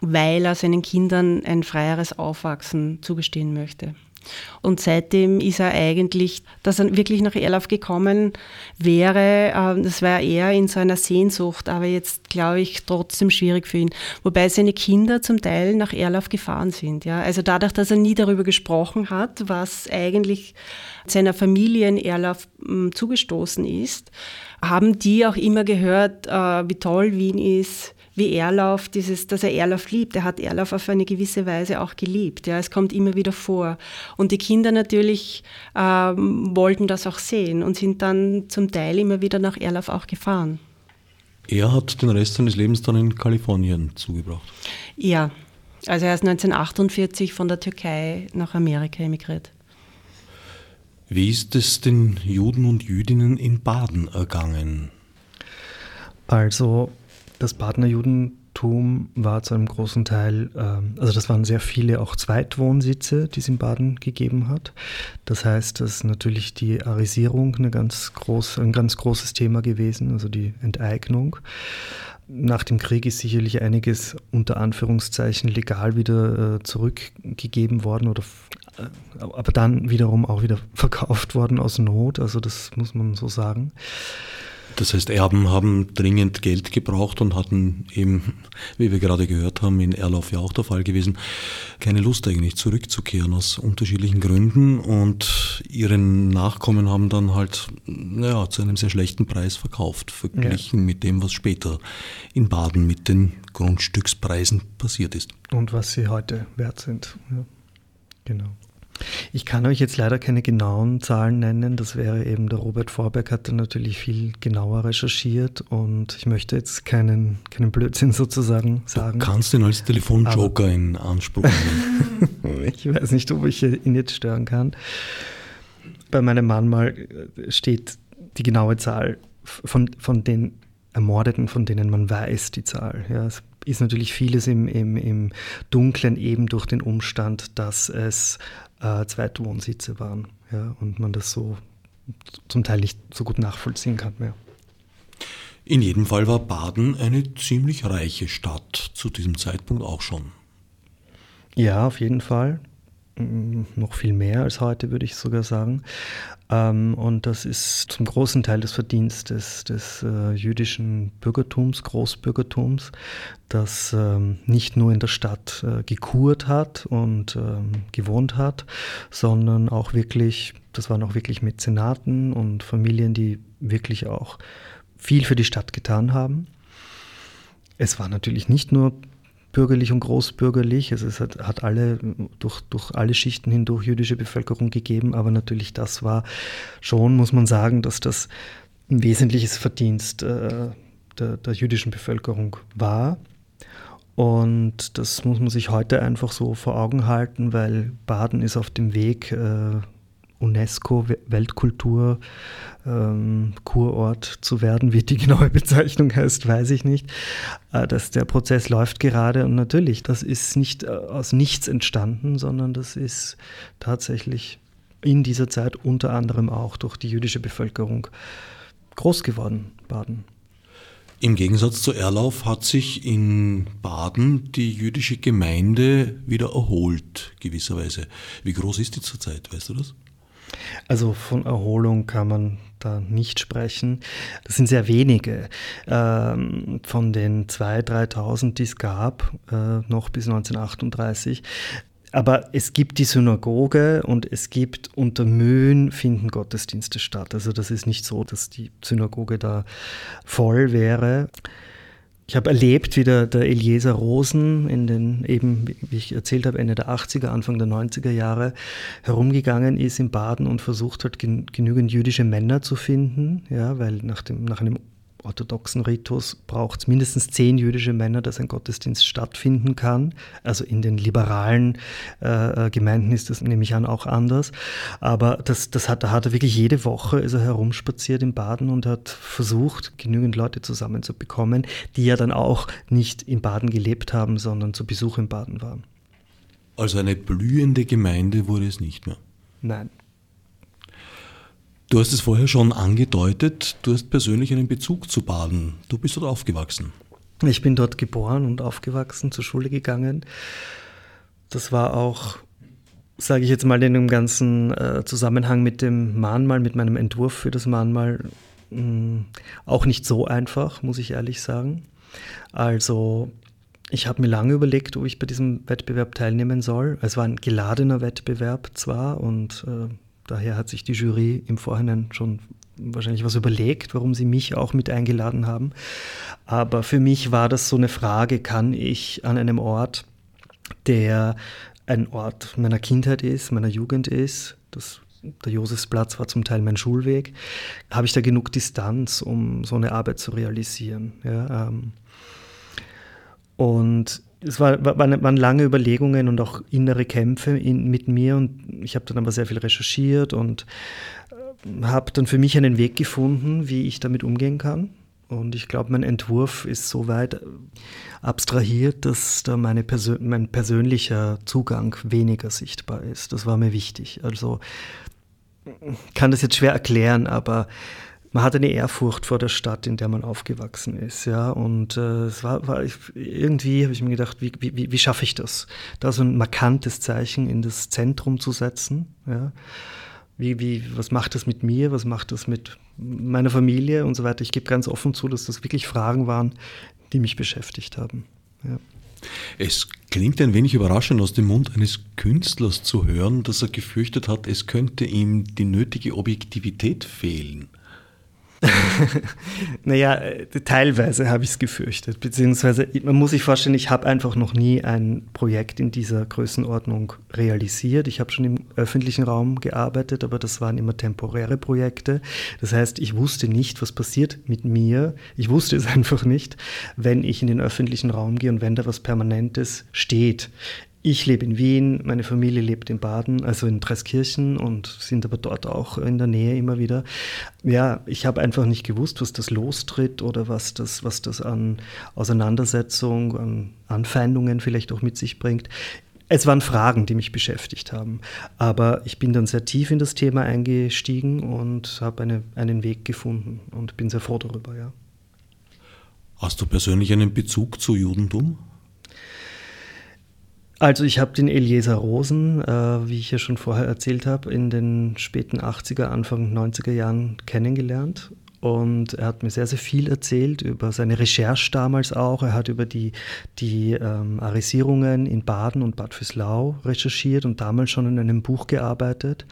[SPEAKER 2] weil er seinen Kindern ein freieres Aufwachsen zugestehen möchte. Und seitdem ist er eigentlich, dass er wirklich nach Erlauf gekommen wäre, ähm, das war eher in so Sehnsucht, aber jetzt glaube ich trotzdem schwierig für ihn. Wobei seine Kinder zum Teil nach Erlauf gefahren sind. Ja. Also dadurch, dass er nie darüber gesprochen hat, was eigentlich seiner Familie in Erlauf hm, zugestoßen ist, haben die auch immer gehört, äh, wie toll Wien ist, wie Erlauf, dieses, dass er Erlauf liebt. Er hat Erlauf auf eine gewisse Weise auch geliebt. Ja, es kommt immer wieder vor. Und die Kinder natürlich ähm, wollten das auch sehen und sind dann zum Teil immer wieder nach Erlauf auch gefahren.
[SPEAKER 1] Er hat den Rest seines Lebens dann in Kalifornien zugebracht.
[SPEAKER 2] Ja, also er ist 1948 von der Türkei nach Amerika emigriert.
[SPEAKER 1] Wie ist es den Juden und Jüdinnen in Baden ergangen?
[SPEAKER 3] Also das Badener Judentum war zu einem großen Teil, ähm, also das waren sehr viele auch Zweitwohnsitze, die es in Baden gegeben hat. Das heißt, dass natürlich die Arisierung eine ganz groß, ein ganz großes Thema gewesen, also die Enteignung. Nach dem Krieg ist sicherlich einiges unter Anführungszeichen legal wieder äh, zurückgegeben worden oder äh, aber dann wiederum auch wieder verkauft worden aus Not, also das muss man so sagen.
[SPEAKER 1] Das heißt, Erben haben dringend Geld gebraucht und hatten eben, wie wir gerade gehört haben, in Erlauf ja auch der Fall gewesen, keine Lust eigentlich zurückzukehren aus unterschiedlichen Gründen und ihre Nachkommen haben dann halt ja, zu einem sehr schlechten Preis verkauft, verglichen ja. mit dem, was später in Baden mit den Grundstückspreisen passiert ist.
[SPEAKER 3] Und was sie heute wert sind. Ja. Genau. Ich kann euch jetzt leider keine genauen Zahlen nennen. Das wäre eben der Robert Vorberg hat da natürlich viel genauer recherchiert und ich möchte jetzt keinen, keinen Blödsinn sozusagen sagen.
[SPEAKER 1] Du kannst ihn als Telefonjoker Aber in Anspruch nehmen.
[SPEAKER 3] ich weiß nicht, ob ich ihn jetzt stören kann. bei meinem Mahnmal steht die genaue Zahl von, von den Ermordeten, von denen man weiß, die Zahl. Ja, es ist natürlich vieles im, im, im Dunklen eben durch den Umstand, dass es äh, Zweitwohnsitze waren ja, und man das so zum Teil nicht so gut nachvollziehen kann mehr.
[SPEAKER 1] In jedem Fall war Baden eine ziemlich reiche Stadt zu diesem Zeitpunkt auch schon.
[SPEAKER 3] Ja, auf jeden Fall. Mm, noch viel mehr als heute, würde ich sogar sagen. Ähm, und das ist zum großen Teil das Verdienst des, des äh, jüdischen Bürgertums, Großbürgertums, das ähm, nicht nur in der Stadt äh, gekurt hat und ähm, gewohnt hat, sondern auch wirklich, das waren auch wirklich Mäzenaten und Familien, die wirklich auch viel für die Stadt getan haben. Es war natürlich nicht nur bürgerlich und großbürgerlich. Also es hat, hat alle durch, durch alle Schichten hindurch jüdische Bevölkerung gegeben, aber natürlich das war schon, muss man sagen, dass das ein wesentliches Verdienst äh, der, der jüdischen Bevölkerung war. Und das muss man sich heute einfach so vor Augen halten, weil Baden ist auf dem Weg, äh, UNESCO Weltkultur ähm, zu werden. Wie die genaue Bezeichnung heißt, weiß ich nicht. Äh, dass der Prozess läuft gerade und natürlich, das ist nicht äh, aus nichts entstanden, sondern das ist tatsächlich in dieser Zeit unter anderem auch durch die jüdische Bevölkerung groß geworden, Baden.
[SPEAKER 1] Im Gegensatz zu Erlauf hat sich in Baden die jüdische Gemeinde wieder erholt, gewisserweise. Wie groß ist die zurzeit, weißt du das?
[SPEAKER 3] Also von Erholung kann man da nicht sprechen. Das sind sehr wenige. Ähm, von den 2.000, 3.000, die es gab, äh, noch bis 1938. Aber es gibt die Synagoge und es gibt unter Mühen finden Gottesdienste statt. Also das ist nicht so, dass die Synagoge da voll wäre. Ich habe erlebt, wie der, der Eliezer Rosen in den, eben, wie ich erzählt habe, Ende der 80er, Anfang der 90er Jahre herumgegangen ist in Baden und versucht hat, genügend jüdische Männer zu finden, ja, weil nach, dem, nach einem orthodoxen Ritus braucht es mindestens zehn jüdische Männer, dass ein Gottesdienst stattfinden kann. Also in den liberalen äh, äh, Gemeinden ist das, nehme ich an, auch anders. Aber das, das hat, da hat er wirklich jede Woche ist er herumspaziert in Baden und hat versucht, genügend Leute zusammenzubekommen, die ja dann auch nicht in Baden gelebt haben, sondern zu Besuch in Baden waren.
[SPEAKER 1] Also eine blühende Gemeinde wurde es nicht mehr?
[SPEAKER 3] Nein.
[SPEAKER 1] Du hast es vorher schon angedeutet, du hast persönlich einen Bezug zu Baden. Du bist dort aufgewachsen.
[SPEAKER 3] Ich bin dort geboren und aufgewachsen, zur Schule gegangen. Das war auch, sage ich jetzt mal, in dem ganzen äh, Zusammenhang mit dem Mahnmal, mit meinem Entwurf für das Mahnmal, mh, mm, auch nicht so einfach, muss ich ehrlich sagen. Also ich habe mir lange überlegt, ob ich bei diesem Wettbewerb teilnehmen soll. Es war ein geladener Wettbewerb zwar und äh, Daher hat sich die Jury im Vorhinein schon wahrscheinlich was überlegt, warum sie mich auch mit eingeladen haben. Aber für mich war das so eine Frage, kann ich an einem Ort, der ein Ort meiner Kindheit ist, meiner Jugend ist, das der Josefsplatz war zum Teil mein Schulweg. Habe ich da genug Distanz, um so eine Arbeit zu realisieren? Ja, ähm. Und es war, waren, waren, lange Überlegungen und auch innere Kämpfe in, mit mir und ich habe dann aber sehr viel recherchiert und äh, habe dann für mich einen Weg gefunden, wie ich damit umgehen kann. Und ich glaube, mein Entwurf ist so weit abstrahiert, dass da meine Persön mein persönlicher Zugang weniger sichtbar ist. Das war mir wichtig. Also kann das jetzt schwer erklären, aber man hat eine Ehrfurcht vor der Stadt, in der man aufgewachsen ist, ja. Und äh, es war, war ich, irgendwie habe ich mir gedacht, wie, wie, wie schaffe ich das, da so ein markantes Zeichen in das Zentrum zu setzen, ja. Wie, wie, was macht das mit mir, was macht das mit meiner Familie und so weiter. Ich gebe ganz offen zu, dass das wirklich Fragen waren, die mich beschäftigt haben. Ja.
[SPEAKER 1] Es klingt ein wenig überraschend aus dem Mund eines Künstlers zu hören, dass er gefürchtet hat, es könnte ihm die nötige Objektivität fehlen.
[SPEAKER 3] naja, äh, teilweise habe ich es gefürchtet. Beziehungsweise, man muss sich vorstellen, ich habe einfach noch nie ein Projekt in dieser Größenordnung realisiert. Ich habe schon im öffentlichen Raum gearbeitet, aber das waren immer temporäre Projekte. Das heißt, ich wusste nicht, was passiert mit mir. Ich wusste es einfach nicht, wenn ich in den öffentlichen Raum gehe und wenn da was Permanentes steht Ich lebe in Wien, meine Familie lebt in Baden, also in Dreiskirchen und sind aber dort auch in der Nähe immer wieder. Ja, ich habe einfach nicht gewusst, was das lostritt oder was das, was das an Auseinandersetzung, an Anfeindungen vielleicht auch mit sich bringt. Es waren Fragen, die mich beschäftigt haben. Aber ich bin dann sehr tief in das Thema eingestiegen und habe eine, einen Weg gefunden und bin sehr froh darüber, ja.
[SPEAKER 1] Hast du persönlich einen Bezug zu Judentum?
[SPEAKER 3] Also ich habe den Eliezer Rosen, äh, wie ich ja schon vorher erzählt habe, in den späten 80er, Anfang 90er Jahren kennengelernt. Und er hat mir sehr, sehr viel erzählt über seine Recherche damals auch. Er hat über die, die ähm, Arisierungen in Baden und Bad Füßlau recherchiert und damals schon in einem Buch gearbeitet.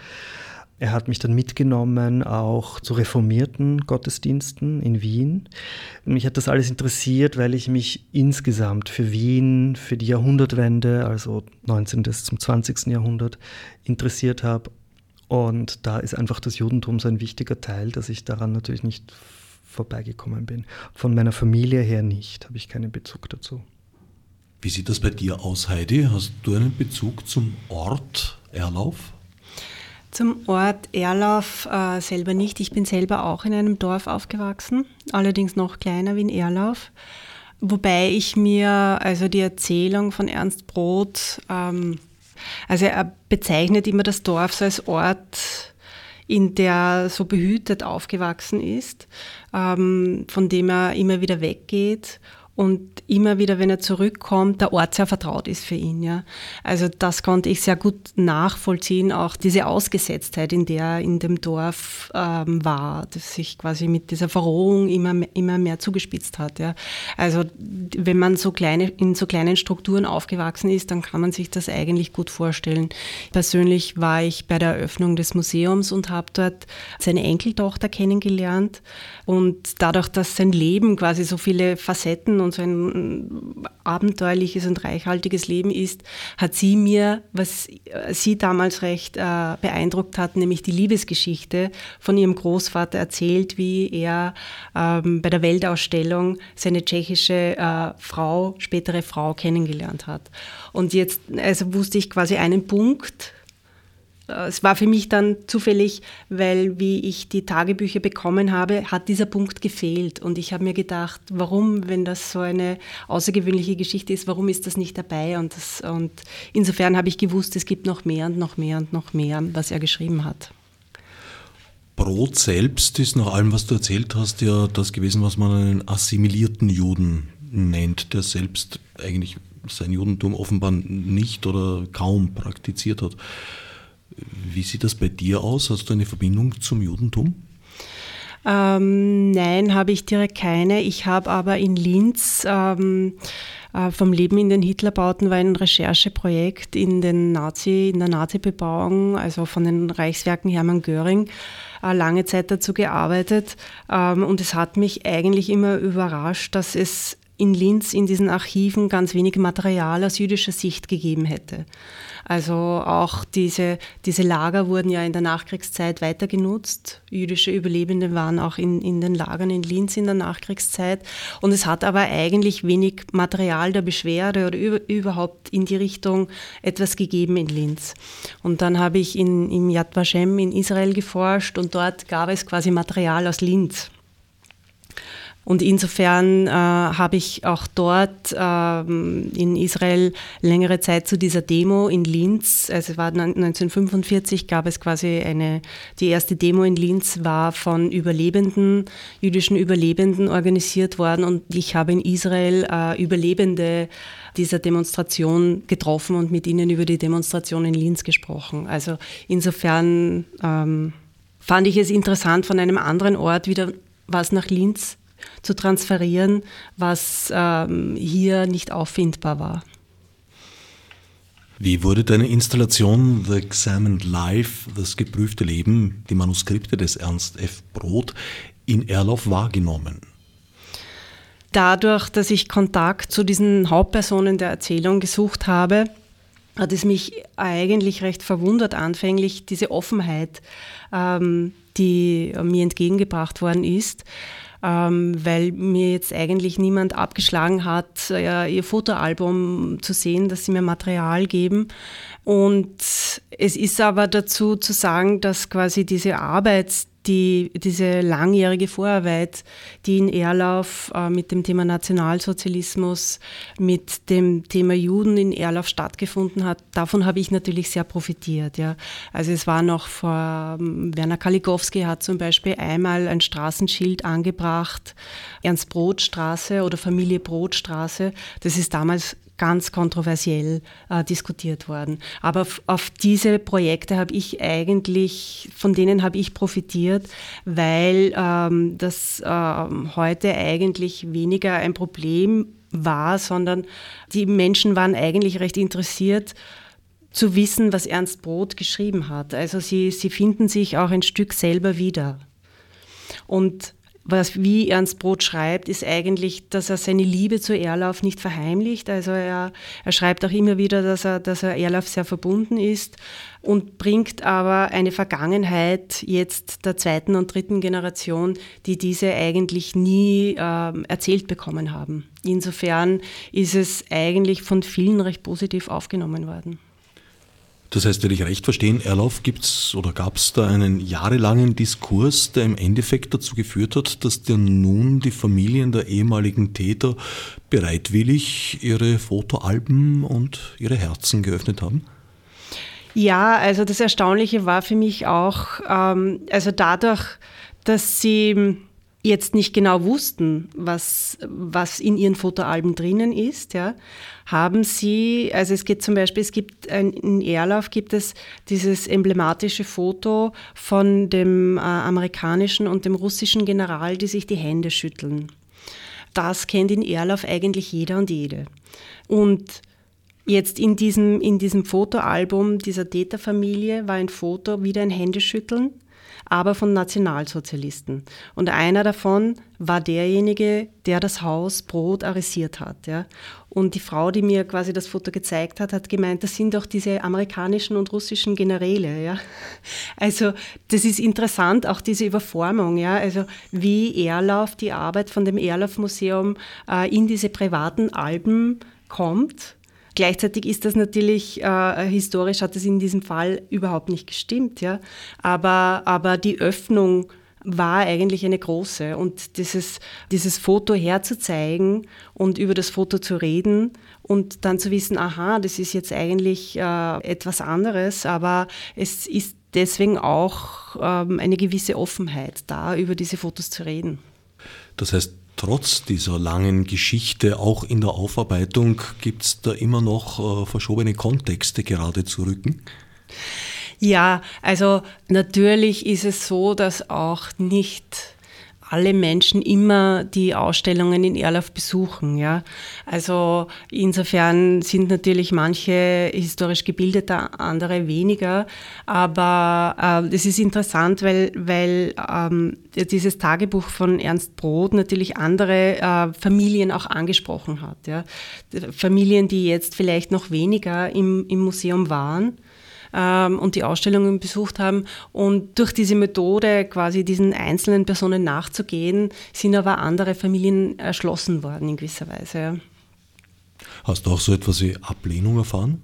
[SPEAKER 3] Er hat mich dann mitgenommen auch zu reformierten Gottesdiensten in Wien. Mich hat das alles interessiert, weil ich mich insgesamt für Wien, für die Jahrhundertwende, also 19. zum 20. Jahrhundert, interessiert habe. Und da ist einfach das Judentum so ein wichtiger Teil, dass ich daran natürlich nicht vorbeigekommen bin. Von meiner Familie her nicht, habe ich keinen Bezug dazu.
[SPEAKER 1] Wie sieht das bei dir aus, Heidi? Hast du einen Bezug zum Ort Erlauf?
[SPEAKER 2] Zum Ort Erlauf äh, selber nicht. Ich bin selber auch in einem Dorf aufgewachsen, allerdings noch kleiner wie in Erlauf. Wobei ich mir also die Erzählung von Ernst Brot, ähm, also er bezeichnet immer das Dorf so als Ort, in der so behütet aufgewachsen ist, ähm, von dem er immer wieder weggeht und immer wieder, wenn er zurückkommt, der Ort sehr vertraut ist für ihn. Ja. Also das konnte ich sehr gut nachvollziehen, auch diese Ausgesetztheit, in der er in dem Dorf ähm, war, das sich quasi mit dieser Verrohung immer, immer mehr zugespitzt hat. Ja. Also wenn man so kleine, in so kleinen Strukturen aufgewachsen ist, dann kann man sich das eigentlich gut vorstellen. Persönlich war ich bei der Eröffnung des Museums und habe dort seine Enkeltochter kennengelernt. Und dadurch, dass sein Leben quasi so viele Facetten und so ein abenteuerliches und reichhaltiges Leben ist, hat sie mir, was sie damals recht äh, beeindruckt hat, nämlich die Liebesgeschichte von ihrem Großvater erzählt, wie er ähm, bei der Weltausstellung seine tschechische äh, Frau, spätere Frau kennengelernt hat. Und jetzt also wusste ich quasi einen Punkt, es war für mich dann zufällig, weil wie ich die Tagebücher bekommen habe, hat dieser Punkt gefehlt. Und ich habe mir gedacht, warum, wenn das so eine außergewöhnliche Geschichte ist, warum ist das nicht dabei? Und, das, und insofern habe ich gewusst, es gibt noch mehr und noch mehr und noch mehr, was er geschrieben hat.
[SPEAKER 1] Brot selbst ist nach allem, was du erzählt hast, ja das gewesen, was man einen assimilierten Juden nennt, der selbst eigentlich sein Judentum offenbar nicht oder kaum praktiziert hat. Wie sieht das bei dir aus? Hast du eine Verbindung zum Judentum?
[SPEAKER 2] Ähm, nein, habe ich direkt keine. Ich habe aber in Linz ähm, äh, vom Leben in den Hitlerbauten war ein Rechercheprojekt in, den Nazi, in der Nazi-Bebauung, also von den Reichswerken Hermann Göring, äh, lange Zeit dazu gearbeitet. Ähm, und es hat mich eigentlich immer überrascht, dass es in Linz in diesen Archiven ganz wenig Material aus jüdischer Sicht gegeben hätte. Also auch diese, diese Lager wurden ja in der Nachkriegszeit weiter genutzt. Jüdische Überlebende waren auch in, in den Lagern in Linz in der Nachkriegszeit. Und es hat aber eigentlich wenig Material der Beschwerde oder über, überhaupt in die Richtung etwas gegeben in Linz. Und dann habe ich in, im Yad Vashem in Israel geforscht und dort gab es quasi Material aus Linz. Und insofern äh, habe ich auch dort äh, in Israel längere Zeit zu dieser Demo in Linz, also war 1945, gab es quasi eine, die erste Demo in Linz war von Überlebenden, jüdischen Überlebenden organisiert worden und ich habe in Israel äh, Überlebende dieser Demonstration getroffen und mit ihnen über die Demonstration in Linz gesprochen. Also insofern ähm, fand ich es interessant, von einem anderen Ort wieder was nach Linz zu transferieren, was ähm, hier nicht auffindbar war.
[SPEAKER 1] Wie wurde deine Installation The Examined Life, das geprüfte Leben, die Manuskripte des Ernst F. Brot in Erlauf wahrgenommen?
[SPEAKER 2] Dadurch, dass ich Kontakt zu diesen Hauptpersonen der Erzählung gesucht habe, hat es mich eigentlich recht verwundert anfänglich, diese Offenheit, ähm, die mir entgegengebracht worden ist. Ähm, weil mir jetzt eigentlich niemand abgeschlagen hat, äh, ihr Fotoalbum zu sehen, dass sie mir Material geben. Und es ist aber dazu zu sagen, dass quasi diese Arbeit, die, diese langjährige Vorarbeit, die in Erlauf äh, mit dem Thema Nationalsozialismus, mit dem Thema Juden in Erlauf stattgefunden hat, davon habe ich natürlich sehr profitiert. Ja. Also es war noch vor, ähm, Werner Kaligowski hat zum Beispiel einmal ein Straßenschild angebracht, Ernst Brotstraße oder Familie Brotstraße. Das ist damals ganz kontroversiell äh, diskutiert worden. Aber auf diese Projekte habe ich eigentlich, von denen habe ich profitiert, weil ähm, das ähm, heute eigentlich weniger ein Problem war, sondern die Menschen waren eigentlich recht interessiert, zu wissen, was Ernst Brot geschrieben hat. Also sie, sie finden sich auch ein Stück selber wieder. Und was, wie Ernst Brot schreibt, ist eigentlich, dass er seine Liebe zu Erlauf nicht verheimlicht. Also er, er schreibt auch immer wieder, dass er, dass er Erlauf sehr verbunden ist und bringt aber eine Vergangenheit jetzt der zweiten und dritten Generation, die diese eigentlich nie äh, erzählt bekommen haben. Insofern ist es eigentlich von vielen recht positiv aufgenommen worden.
[SPEAKER 1] Das heißt, wenn ich recht verstehe, Erlauf gibt's oder gab es da einen jahrelangen Diskurs, der im Endeffekt dazu geführt hat, dass dir nun die Familien der ehemaligen Täter bereitwillig ihre Fotoalben und ihre Herzen geöffnet haben?
[SPEAKER 2] Ja, also das Erstaunliche war für mich auch, ähm, also dadurch, dass sie jetzt nicht genau wussten, was, was in ihren Fotoalben drinnen ist, ja, haben sie, also es geht zum Beispiel, es gibt ein, in Erlauf gibt es dieses emblematische Foto von dem äh, amerikanischen und dem russischen General, die sich die Hände schütteln. Das kennt in Erlauf eigentlich jeder und jede. Und Jetzt in diesem, in diesem Fotoalbum dieser Täterfamilie war ein Foto wieder ein Händeschütteln aber von Nationalsozialisten. Und einer davon war derjenige, der das Haus Brot arisiert hat. Ja. Und die Frau, die mir quasi das Foto gezeigt hat, hat gemeint, das sind doch diese amerikanischen und russischen Generäle. Ja. Also das ist interessant, auch diese Überformung. Ja. Also wie Erlauf, die Arbeit von dem Erlauf-Museum äh, in diese privaten Alben kommt Gleichzeitig ist das natürlich, äh, historisch hat das in diesem Fall überhaupt nicht gestimmt, ja. Aber, aber die Öffnung war eigentlich eine große. Und dieses, dieses Foto herzuzeigen und über das Foto zu reden und dann zu wissen, aha, das ist jetzt eigentlich äh, etwas anderes, aber es ist deswegen auch ähm, eine gewisse Offenheit da, über diese Fotos zu reden.
[SPEAKER 1] Das heißt, trotz dieser langen Geschichte, auch in der Aufarbeitung, gibt es da immer noch äh, verschobene Kontexte gerade zu rücken?
[SPEAKER 2] Ja, also natürlich ist es so, dass auch nicht alle Menschen immer die Ausstellungen in Erlauf besuchen. Ja? Also insofern sind natürlich manche historisch gebildeter, andere weniger. Aber äh, es ist interessant, weil, weil ähm, dieses Tagebuch von Ernst Brod natürlich andere äh, Familien auch angesprochen hat. Ja? Familien, die jetzt vielleicht noch weniger im, im Museum waren ähm, und die Ausstellungen besucht haben. Und durch diese Methode, quasi diesen einzelnen Personen nachzugehen, sind aber andere Familien erschlossen worden in gewisser Weise.
[SPEAKER 1] Hast du auch so etwas wie Ablehnung erfahren?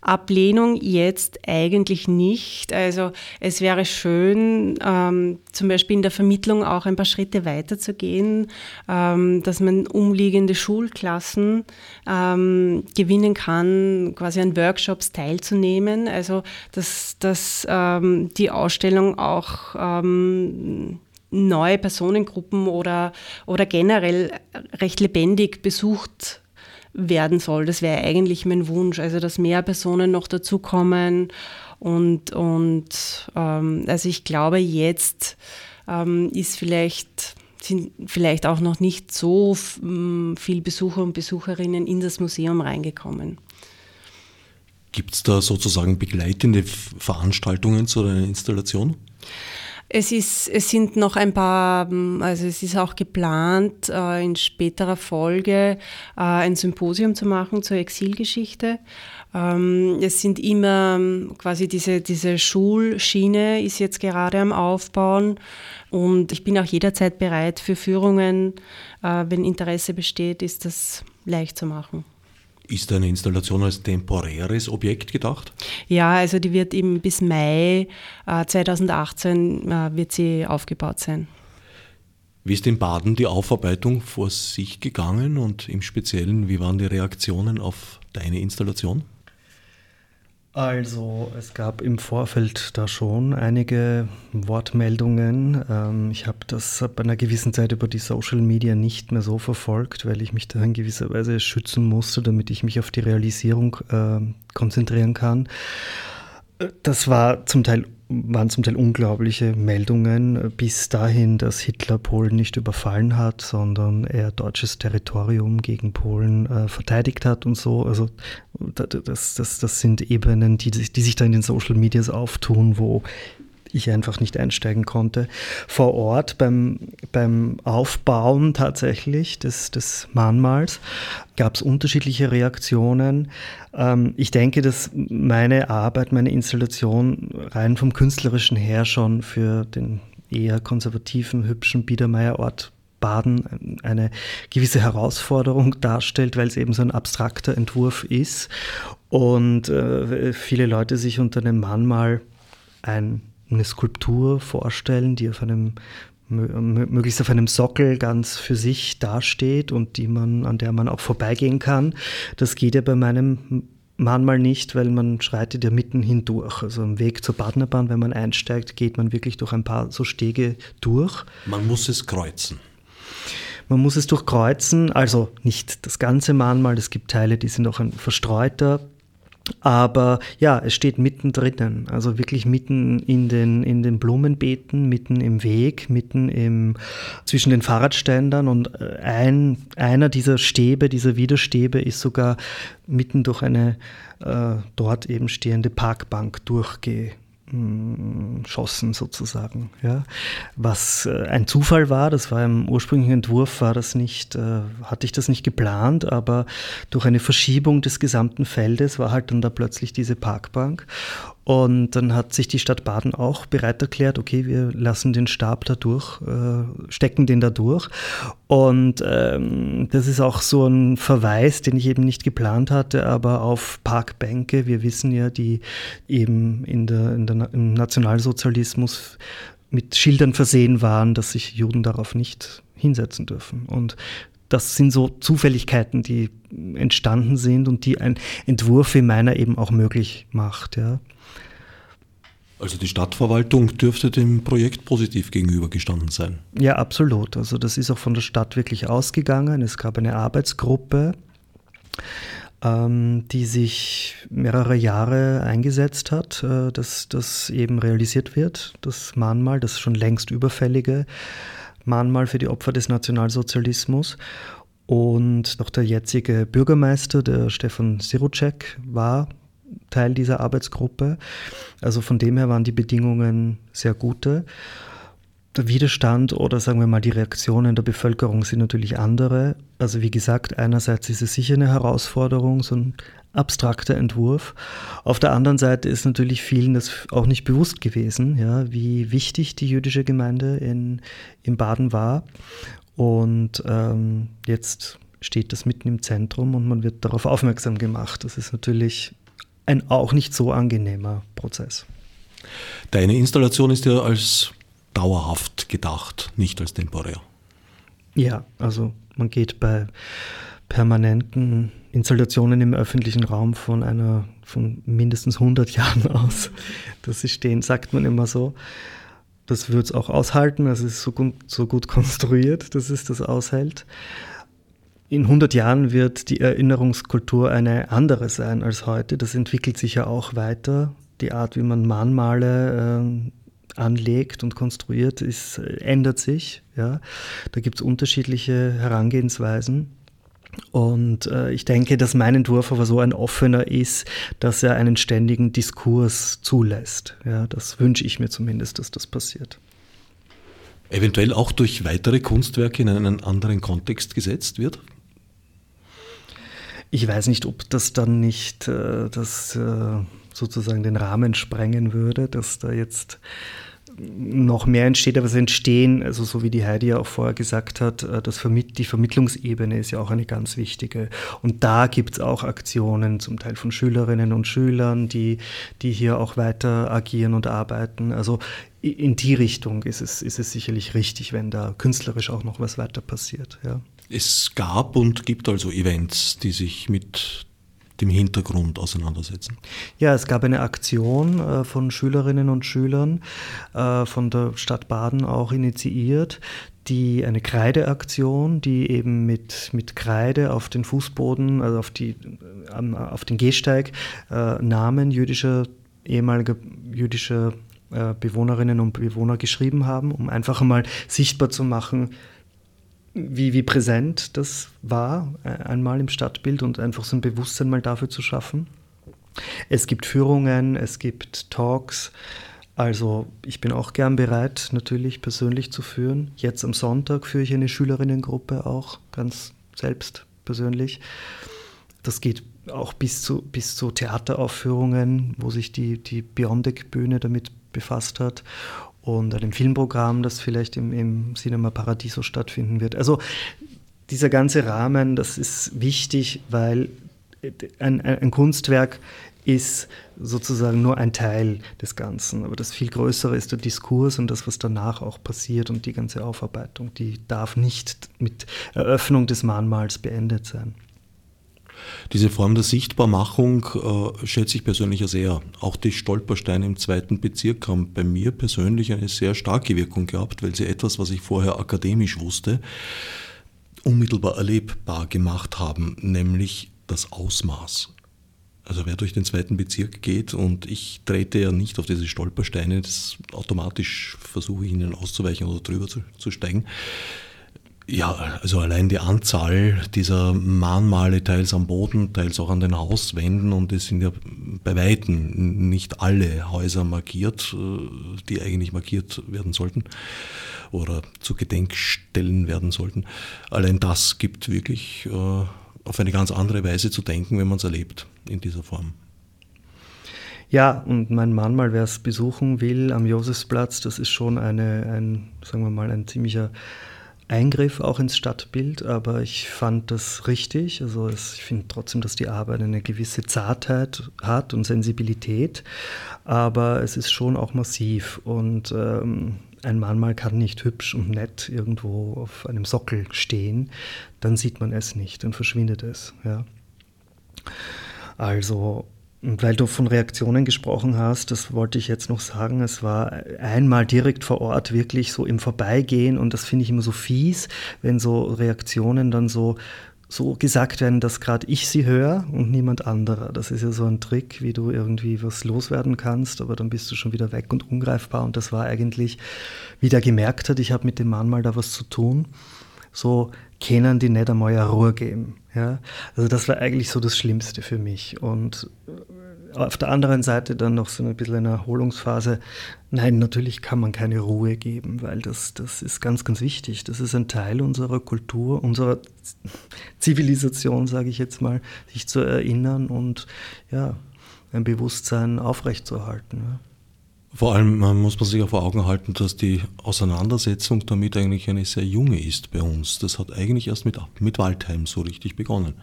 [SPEAKER 2] Ablehnung jetzt eigentlich nicht. Also es wäre schön, ähm, zum Beispiel in der Vermittlung auch ein paar Schritte weiter zu gehen, ähm, dass man umliegende Schulklassen ähm, gewinnen kann, quasi an Workshops teilzunehmen. Also dass, dass ähm, die Ausstellung auch ähm, neue Personengruppen oder, oder generell recht lebendig besucht werden soll. Das wäre eigentlich mein Wunsch, also dass mehr Personen noch dazukommen. Und, und ähm, also ich glaube, jetzt ähm, ist vielleicht, sind vielleicht auch noch nicht so viel Besucher und Besucherinnen in das Museum reingekommen.
[SPEAKER 1] Gibt es da sozusagen begleitende Veranstaltungen zu einer Installation?
[SPEAKER 2] Es, ist, es sind noch ein paar, also es ist auch geplant, äh, in späterer Folge äh, ein Symposium zu machen zur Exilgeschichte. Ähm, es sind immer quasi diese, diese Schulschiene ist jetzt gerade am Aufbauen und ich bin auch jederzeit bereit für Führungen. Äh, wenn Interesse besteht, ist das leicht zu machen.
[SPEAKER 1] Ist eine Installation als temporäres Objekt gedacht?
[SPEAKER 2] Ja, also die wird eben bis Mai äh, 2018 äh, wird sie aufgebaut sein.
[SPEAKER 1] Wie ist in Baden die Aufarbeitung vor sich gegangen und im Speziellen, wie waren die Reaktionen auf deine Installation?
[SPEAKER 3] Also es gab im Vorfeld da schon einige Wortmeldungen. Ähm, ich habe das ab einer gewissen Zeit über die Social Media nicht mehr so verfolgt, weil ich mich da in gewisser Weise schützen musste, damit ich mich auf die Realisierung äh, konzentrieren kann. Das war zum Teil waren zum Teil unglaubliche Meldungen bis dahin, dass Hitler Polen nicht überfallen hat, sondern er deutsches Territorium gegen Polen äh, verteidigt hat und so. Also das, das, das sind Ebenen, die, die sich da in den Social Medias auftun, wo ich einfach nicht einsteigen konnte. Vor Ort beim, beim Aufbauen tatsächlich des, des Mahnmals gab es unterschiedliche Reaktionen. Ähm, ich denke, dass meine Arbeit, meine Installation rein vom künstlerischen her schon für den eher konservativen, hübschen Biedermeierort Baden eine gewisse Herausforderung darstellt, weil es eben so ein abstrakter Entwurf ist und äh, viele Leute sich unter einem Mahnmal ein eine Skulptur vorstellen, die auf einem möglichst auf einem Sockel ganz für sich dasteht und die man, an der man auch vorbeigehen kann. Das geht ja bei meinem Mahnmal nicht, weil man schreitet ja mitten hindurch. Also am Weg zur Partnerbahn, wenn man einsteigt, geht man wirklich durch ein paar so Stege durch.
[SPEAKER 1] Man muss es kreuzen.
[SPEAKER 3] Man muss es durchkreuzen, also nicht das ganze Mahnmal, es gibt Teile, die sind auch ein verstreuter aber ja, es steht mittendrin, also wirklich mitten in den, in den Blumenbeeten, mitten im Weg, mitten im, zwischen den Fahrradständern und äh, ein, einer dieser Stäbe, dieser Widerstäbe ist sogar mitten durch eine äh, dort eben stehende Parkbank durchge schossen sozusagen. Ja. Was äh, ein Zufall war, das war im ursprünglichen Entwurf, war das nicht, äh, hatte ich das nicht geplant, aber durch eine Verschiebung des gesamten Feldes war halt dann da plötzlich diese Parkbank und dann hat sich die Stadt Baden auch bereit erklärt, okay, wir lassen den Stab da durch, äh, stecken den da durch. Und ähm, das ist auch so ein Verweis, den ich eben nicht geplant hatte, aber auf Parkbänke. Wir wissen ja, die eben in der, in der, im Nationalsozialismus mit Schildern versehen waren, dass sich Juden darauf nicht hinsetzen dürfen. Und das sind so Zufälligkeiten, die entstanden sind und die ein Entwurf wie meiner eben auch möglich macht. Ja.
[SPEAKER 1] Also die Stadtverwaltung dürfte dem Projekt positiv gegenübergestanden sein.
[SPEAKER 3] Ja, absolut. Also das ist auch von der Stadt wirklich ausgegangen. Es gab eine Arbeitsgruppe, ähm, die sich mehrere Jahre eingesetzt hat, äh, dass das eben realisiert wird, das Mahnmal, das schon längst überfällige Mahnmal für die Opfer des Nationalsozialismus. Und auch der jetzige Bürgermeister, der Stefan Sirucek, war Teil dieser Arbeitsgruppe. Also von dem her waren die Bedingungen sehr gute. Der Widerstand oder sagen wir mal die Reaktionen der Bevölkerung sind natürlich andere. Also wie gesagt, einerseits ist es sicher eine Herausforderung, so ein abstrakter Entwurf. Auf der anderen Seite ist natürlich vielen das auch nicht bewusst gewesen, ja, wie wichtig die jüdische Gemeinde in, in Baden war. Und ähm, jetzt steht das mitten im Zentrum und man wird darauf aufmerksam gemacht. Das ist natürlich ein auch nicht so angenehmer Prozess.
[SPEAKER 1] Deine Installation ist ja als dauerhaft gedacht, nicht als temporär.
[SPEAKER 3] Ja, also man geht bei permanenten Installationen im öffentlichen Raum von einer von mindestens 100 Jahren aus. Das ist stehen, sagt man immer so. Das wird es auch aushalten, das ist so gut, so gut konstruiert, dass es das aushält. In 100 Jahren wird die Erinnerungskultur eine andere sein als heute. Das entwickelt sich ja auch weiter. Die Art, wie man Mahnmale äh, anlegt und konstruiert, ist, äh, ändert sich. Ja. Da gibt es unterschiedliche Herangehensweisen. Und äh, ich denke, dass mein Entwurf aber so ein offener ist, dass er einen ständigen Diskurs zulässt. Ja, das wünsche ich mir zumindest, dass das passiert.
[SPEAKER 1] Eventuell auch durch weitere Kunstwerke in einen anderen Kontext gesetzt wird?
[SPEAKER 3] Ich weiß nicht, ob das dann nicht äh, das äh, sozusagen den Rahmen sprengen würde, dass da jetzt noch mehr entsteht, aber es entstehen, also so wie die Heidi ja auch vorher gesagt hat, äh, das Vermitt die Vermittlungsebene ist ja auch eine ganz wichtige. Und da gibt es auch Aktionen, zum Teil von Schülerinnen und Schülern, die, die hier auch weiter agieren und arbeiten. Also in die Richtung ist es, ist es sicherlich richtig, wenn da künstlerisch auch noch was weiter passiert. Ja.
[SPEAKER 1] Es gab und gibt also Events, die sich mit dem Hintergrund auseinandersetzen?
[SPEAKER 3] Ja, es gab eine Aktion äh, von Schülerinnen und Schülern äh, von der Stadt Baden auch initiiert, die eine Kreideaktion, die eben mit, mit Kreide auf den Fußboden, also auf, die, auf den Gehsteig, äh, Namen jüdischer, ehemaliger jüdischer Bewohnerinnen und Bewohner geschrieben haben, um einfach mal sichtbar zu machen, wie, wie präsent das war, äh, einmal im Stadtbild und einfach so ein Bewusstsein mal dafür zu schaffen. Es gibt Führungen, es gibt Talks. Also ich bin auch gern bereit, natürlich persönlich zu führen. Jetzt am Sonntag führe ich eine Schülerinnengruppe auch, ganz selbst persönlich. Das geht auch bis zu, bis zu Theateraufführungen, wo sich die, die Beyondic-Bühne damit befasst hat und einem Filmprogramm, das vielleicht im, im Cinema Paradiso stattfinden wird. Also dieser ganze Rahmen, das ist wichtig, weil ein, ein Kunstwerk ist sozusagen nur ein Teil des Ganzen. Aber das viel Größere ist der Diskurs und das, was danach auch passiert und die ganze Aufarbeitung, die darf nicht mit Eröffnung des Mahnmals beendet sein.
[SPEAKER 1] Diese Form der Sichtbarmachung äh, schätze ich persönlich sehr. Auch die Stolpersteine im zweiten Bezirk haben bei mir persönlich eine sehr starke Wirkung gehabt, weil sie etwas, was ich vorher akademisch wusste, unmittelbar erlebbar gemacht haben, nämlich das Ausmaß. Also wer durch den zweiten Bezirk geht und ich trete ja nicht auf diese Stolpersteine, das automatisch versuche ich ihnen auszuweichen oder drüber zu, zu steigen. Ja, also allein die Anzahl dieser Mahnmale, teils am Boden, teils auch an den Hauswänden, und es sind ja bei Weitem nicht alle Häuser markiert, äh, die eigentlich markiert werden sollten oder zu Gedenkstellen werden sollten. Allein das gibt wirklich äh, auf eine ganz andere Weise zu denken, wenn man es erlebt in dieser Form.
[SPEAKER 3] Ja, und mein Mahnmal, wer es besuchen will am Josefsplatz, das ist schon eine, ein, sagen wir mal, ein ziemlicher Eingriff auch ins Stadtbild, aber ich fand das richtig. Also es, ich finde trotzdem, dass die Arbeit eine gewisse Zartheit hat und Sensibilität, aber es ist schon auch massiv und ähm, ein Mahnmal kann nicht hübsch und nett irgendwo auf einem Sockel stehen, dann sieht man es nicht, dann verschwindet es. Ja. Also weil du von Reaktionen gesprochen hast, das wollte ich jetzt noch sagen. Es war einmal direkt vor Ort wirklich so im Vorbeigehen und das finde ich immer so fies, wenn so Reaktionen dann so, so gesagt werden, dass gerade ich sie höre und niemand anderer. Das ist ja so ein Trick, wie du irgendwie was loswerden kannst, aber dann bist du schon wieder weg und ungreifbar. Und das war eigentlich, wie der gemerkt hat, ich habe mit dem Mann mal da was zu tun. So, können die nicht einmal eine Ruhe geben. Ja? Also das war eigentlich so das Schlimmste für mich. Und äh, auf der anderen Seite dann noch so ein bisschen eine Erholungsphase. Nein, natürlich kann man keine Ruhe geben, weil das, das ist ganz, ganz wichtig. Das ist ein Teil unserer Kultur, unserer Zivilisation, sage ich jetzt mal, sich zu erinnern und ja, ein Bewusstsein aufrechtzuerhalten. Ja.
[SPEAKER 1] Vor allem muss man sich auch vor Augen halten, dass die Auseinandersetzung damit eigentlich eine sehr junge ist bei uns. Das hat eigentlich erst mit, mit Waldheim so richtig begonnen.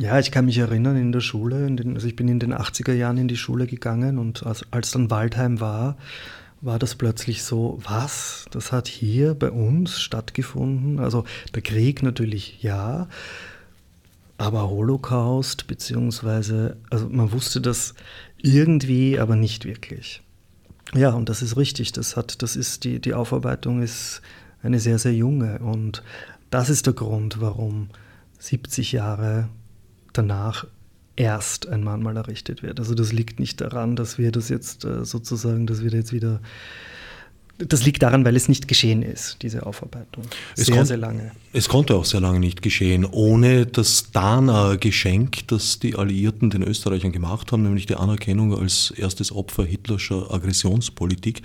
[SPEAKER 3] Ja, ich kann mich erinnern in der Schule, in den, also ich bin in den 80er Jahren in die Schule gegangen und als, als dann Waldheim war, war das plötzlich so, was? Das hat hier bei uns stattgefunden? Also der Krieg natürlich ja, aber Holocaust, beziehungsweise, also man wusste das irgendwie, aber nicht wirklich. Ja, und das ist richtig. Das hat, das ist die, die Aufarbeitung ist eine sehr, sehr junge. Und das ist der Grund, warum 70 Jahre danach erst ein Mahnmal errichtet wird. Also das liegt nicht daran, dass wir das jetzt äh, sozusagen, dass wir jetzt wieder das liegt daran, weil es nicht geschehen ist, diese Aufarbeitung.
[SPEAKER 1] Sehr, kon- sehr lange. Es konnte auch sehr lange nicht geschehen, ohne das Dana-Geschenk, das die Alliierten den Österreichern gemacht haben, nämlich die Anerkennung als erstes Opfer hitlerscher Aggressionspolitik,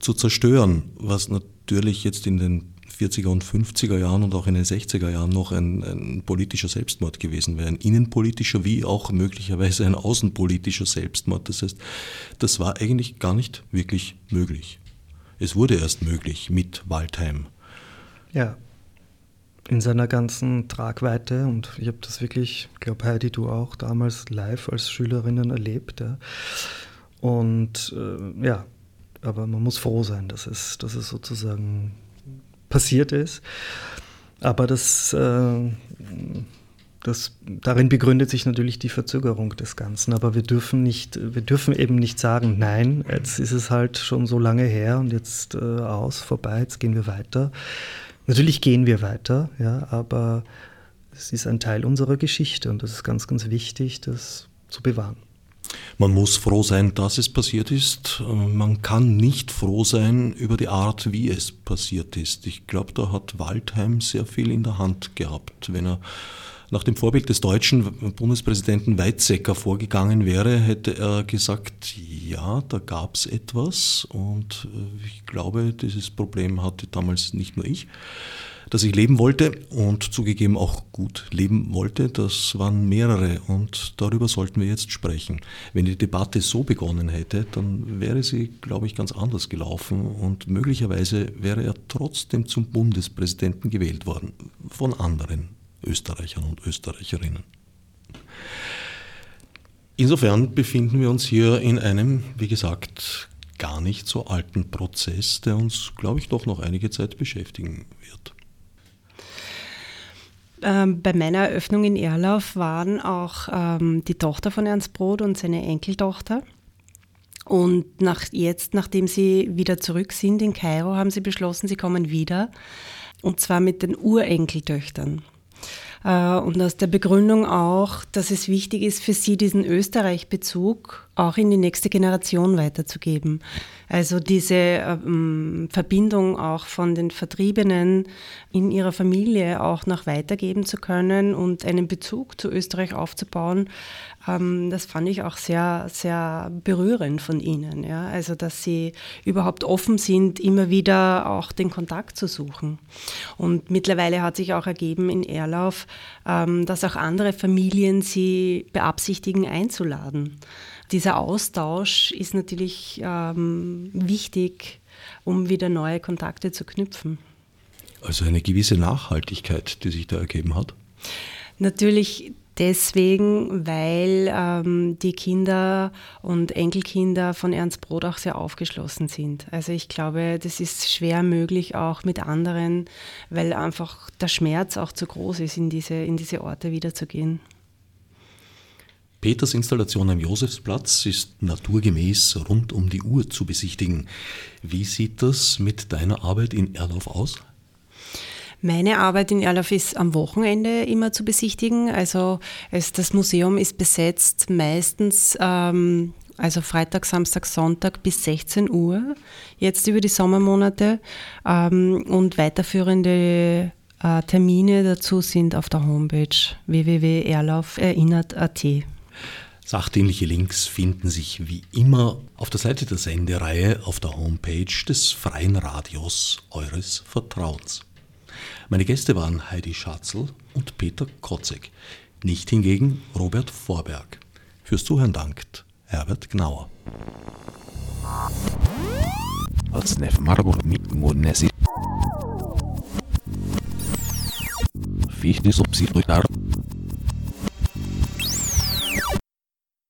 [SPEAKER 1] zu zerstören, was natürlich jetzt in den 40er und 50er Jahren und auch in den 60er Jahren noch ein, ein politischer Selbstmord gewesen wäre. Ein innenpolitischer wie auch möglicherweise ein außenpolitischer Selbstmord. Das heißt, das war eigentlich gar nicht wirklich möglich. Es wurde erst möglich mit Waldheim.
[SPEAKER 3] Ja, in seiner ganzen Tragweite und ich habe das wirklich, ich glaube Heidi, du auch damals live als Schülerinnen erlebt. Ja. Und äh, ja, aber man muss froh sein, dass es, dass es sozusagen passiert ist. Aber das, äh, das, darin begründet sich natürlich die Verzögerung des Ganzen. Aber wir dürfen, nicht, wir dürfen eben nicht sagen, nein, jetzt ist es halt schon so lange her und jetzt äh, aus, vorbei, jetzt gehen wir weiter. Natürlich gehen wir weiter, ja, aber es ist ein Teil unserer Geschichte und das ist ganz, ganz wichtig, das zu bewahren.
[SPEAKER 1] Man muss froh sein, dass es passiert ist. Man kann nicht froh sein über die Art, wie es passiert ist. Ich glaube, da hat Waldheim sehr viel in der Hand gehabt. Wenn er nach dem Vorbild des deutschen Bundespräsidenten Weizsäcker vorgegangen wäre, hätte er gesagt, ja, da gab es etwas und äh, ich glaube, dieses Problem hatte damals nicht nur ich dass ich leben wollte und zugegeben auch gut leben wollte. Das waren mehrere und darüber sollten wir jetzt sprechen. Wenn die Debatte so begonnen hätte, dann wäre sie, glaube ich, ganz anders gelaufen und möglicherweise wäre er trotzdem zum Bundespräsidenten gewählt worden von anderen Österreichern und Österreicherinnen. Insofern befinden wir uns hier in einem, wie gesagt, gar nicht so alten Prozess, der uns, glaube ich, doch noch einige Zeit beschäftigen wird.
[SPEAKER 2] Ähm, bei meiner Eröffnung in Erlauf waren auch ähm, die Tochter von Ernst Brot und seine Enkeltochter. Und nach, jetzt, nachdem sie wieder zurück sind in Kairo, haben sie beschlossen, sie kommen wieder. Und zwar mit den Urenkeltöchtern. Äh, und aus der Begründung auch, dass es wichtig ist für sie, diesen Österreich-Bezug auch in die nächste Generation weiterzugeben. Also diese ähm, Verbindung auch von den Vertriebenen in ihrer Familie auch noch weitergeben zu können und einen Bezug zu Österreich aufzubauen, ähm, das fand ich auch sehr, sehr berührend von ihnen. Ja? Also, dass sie überhaupt offen sind, immer wieder auch den Kontakt zu suchen. Und mittlerweile hat sich auch ergeben in Erlauf, ähm, dass auch andere Familien sie beabsichtigen einzuladen. Dieser Austausch ist natürlich ähm, wichtig, um wieder neue Kontakte zu knüpfen.
[SPEAKER 1] Also eine gewisse Nachhaltigkeit, die sich da ergeben hat?
[SPEAKER 2] Natürlich deswegen, weil ähm, die Kinder und Enkelkinder von Ernst Brot auch sehr aufgeschlossen sind. Also ich glaube, das ist schwer möglich auch mit anderen, weil einfach der Schmerz auch zu groß ist, in diese, in diese Orte wiederzugehen.
[SPEAKER 1] Peters Installation am Josefsplatz ist naturgemäß rund um die Uhr zu besichtigen. Wie sieht das mit deiner Arbeit in Erlauf aus?
[SPEAKER 2] Meine Arbeit in Erlauf ist am Wochenende immer zu besichtigen. Also es, das Museum ist besetzt meistens ähm, also Freitag, Samstag, Sonntag bis 16 Uhr, jetzt über die Sommermonate. Ähm, und weiterführende äh, Termine dazu sind auf der Homepage www.erlauferinnert.at.
[SPEAKER 1] Sachdienliche Links finden sich wie immer auf der Seite der Sendereihe auf der Homepage des Freien Radios eures Vertrauens. Meine Gäste waren Heidi Schatzel und Peter Kotzek, nicht hingegen Robert Vorberg. Fürs Zuhören dankt Herbert Gnauer. Fichte subsidiar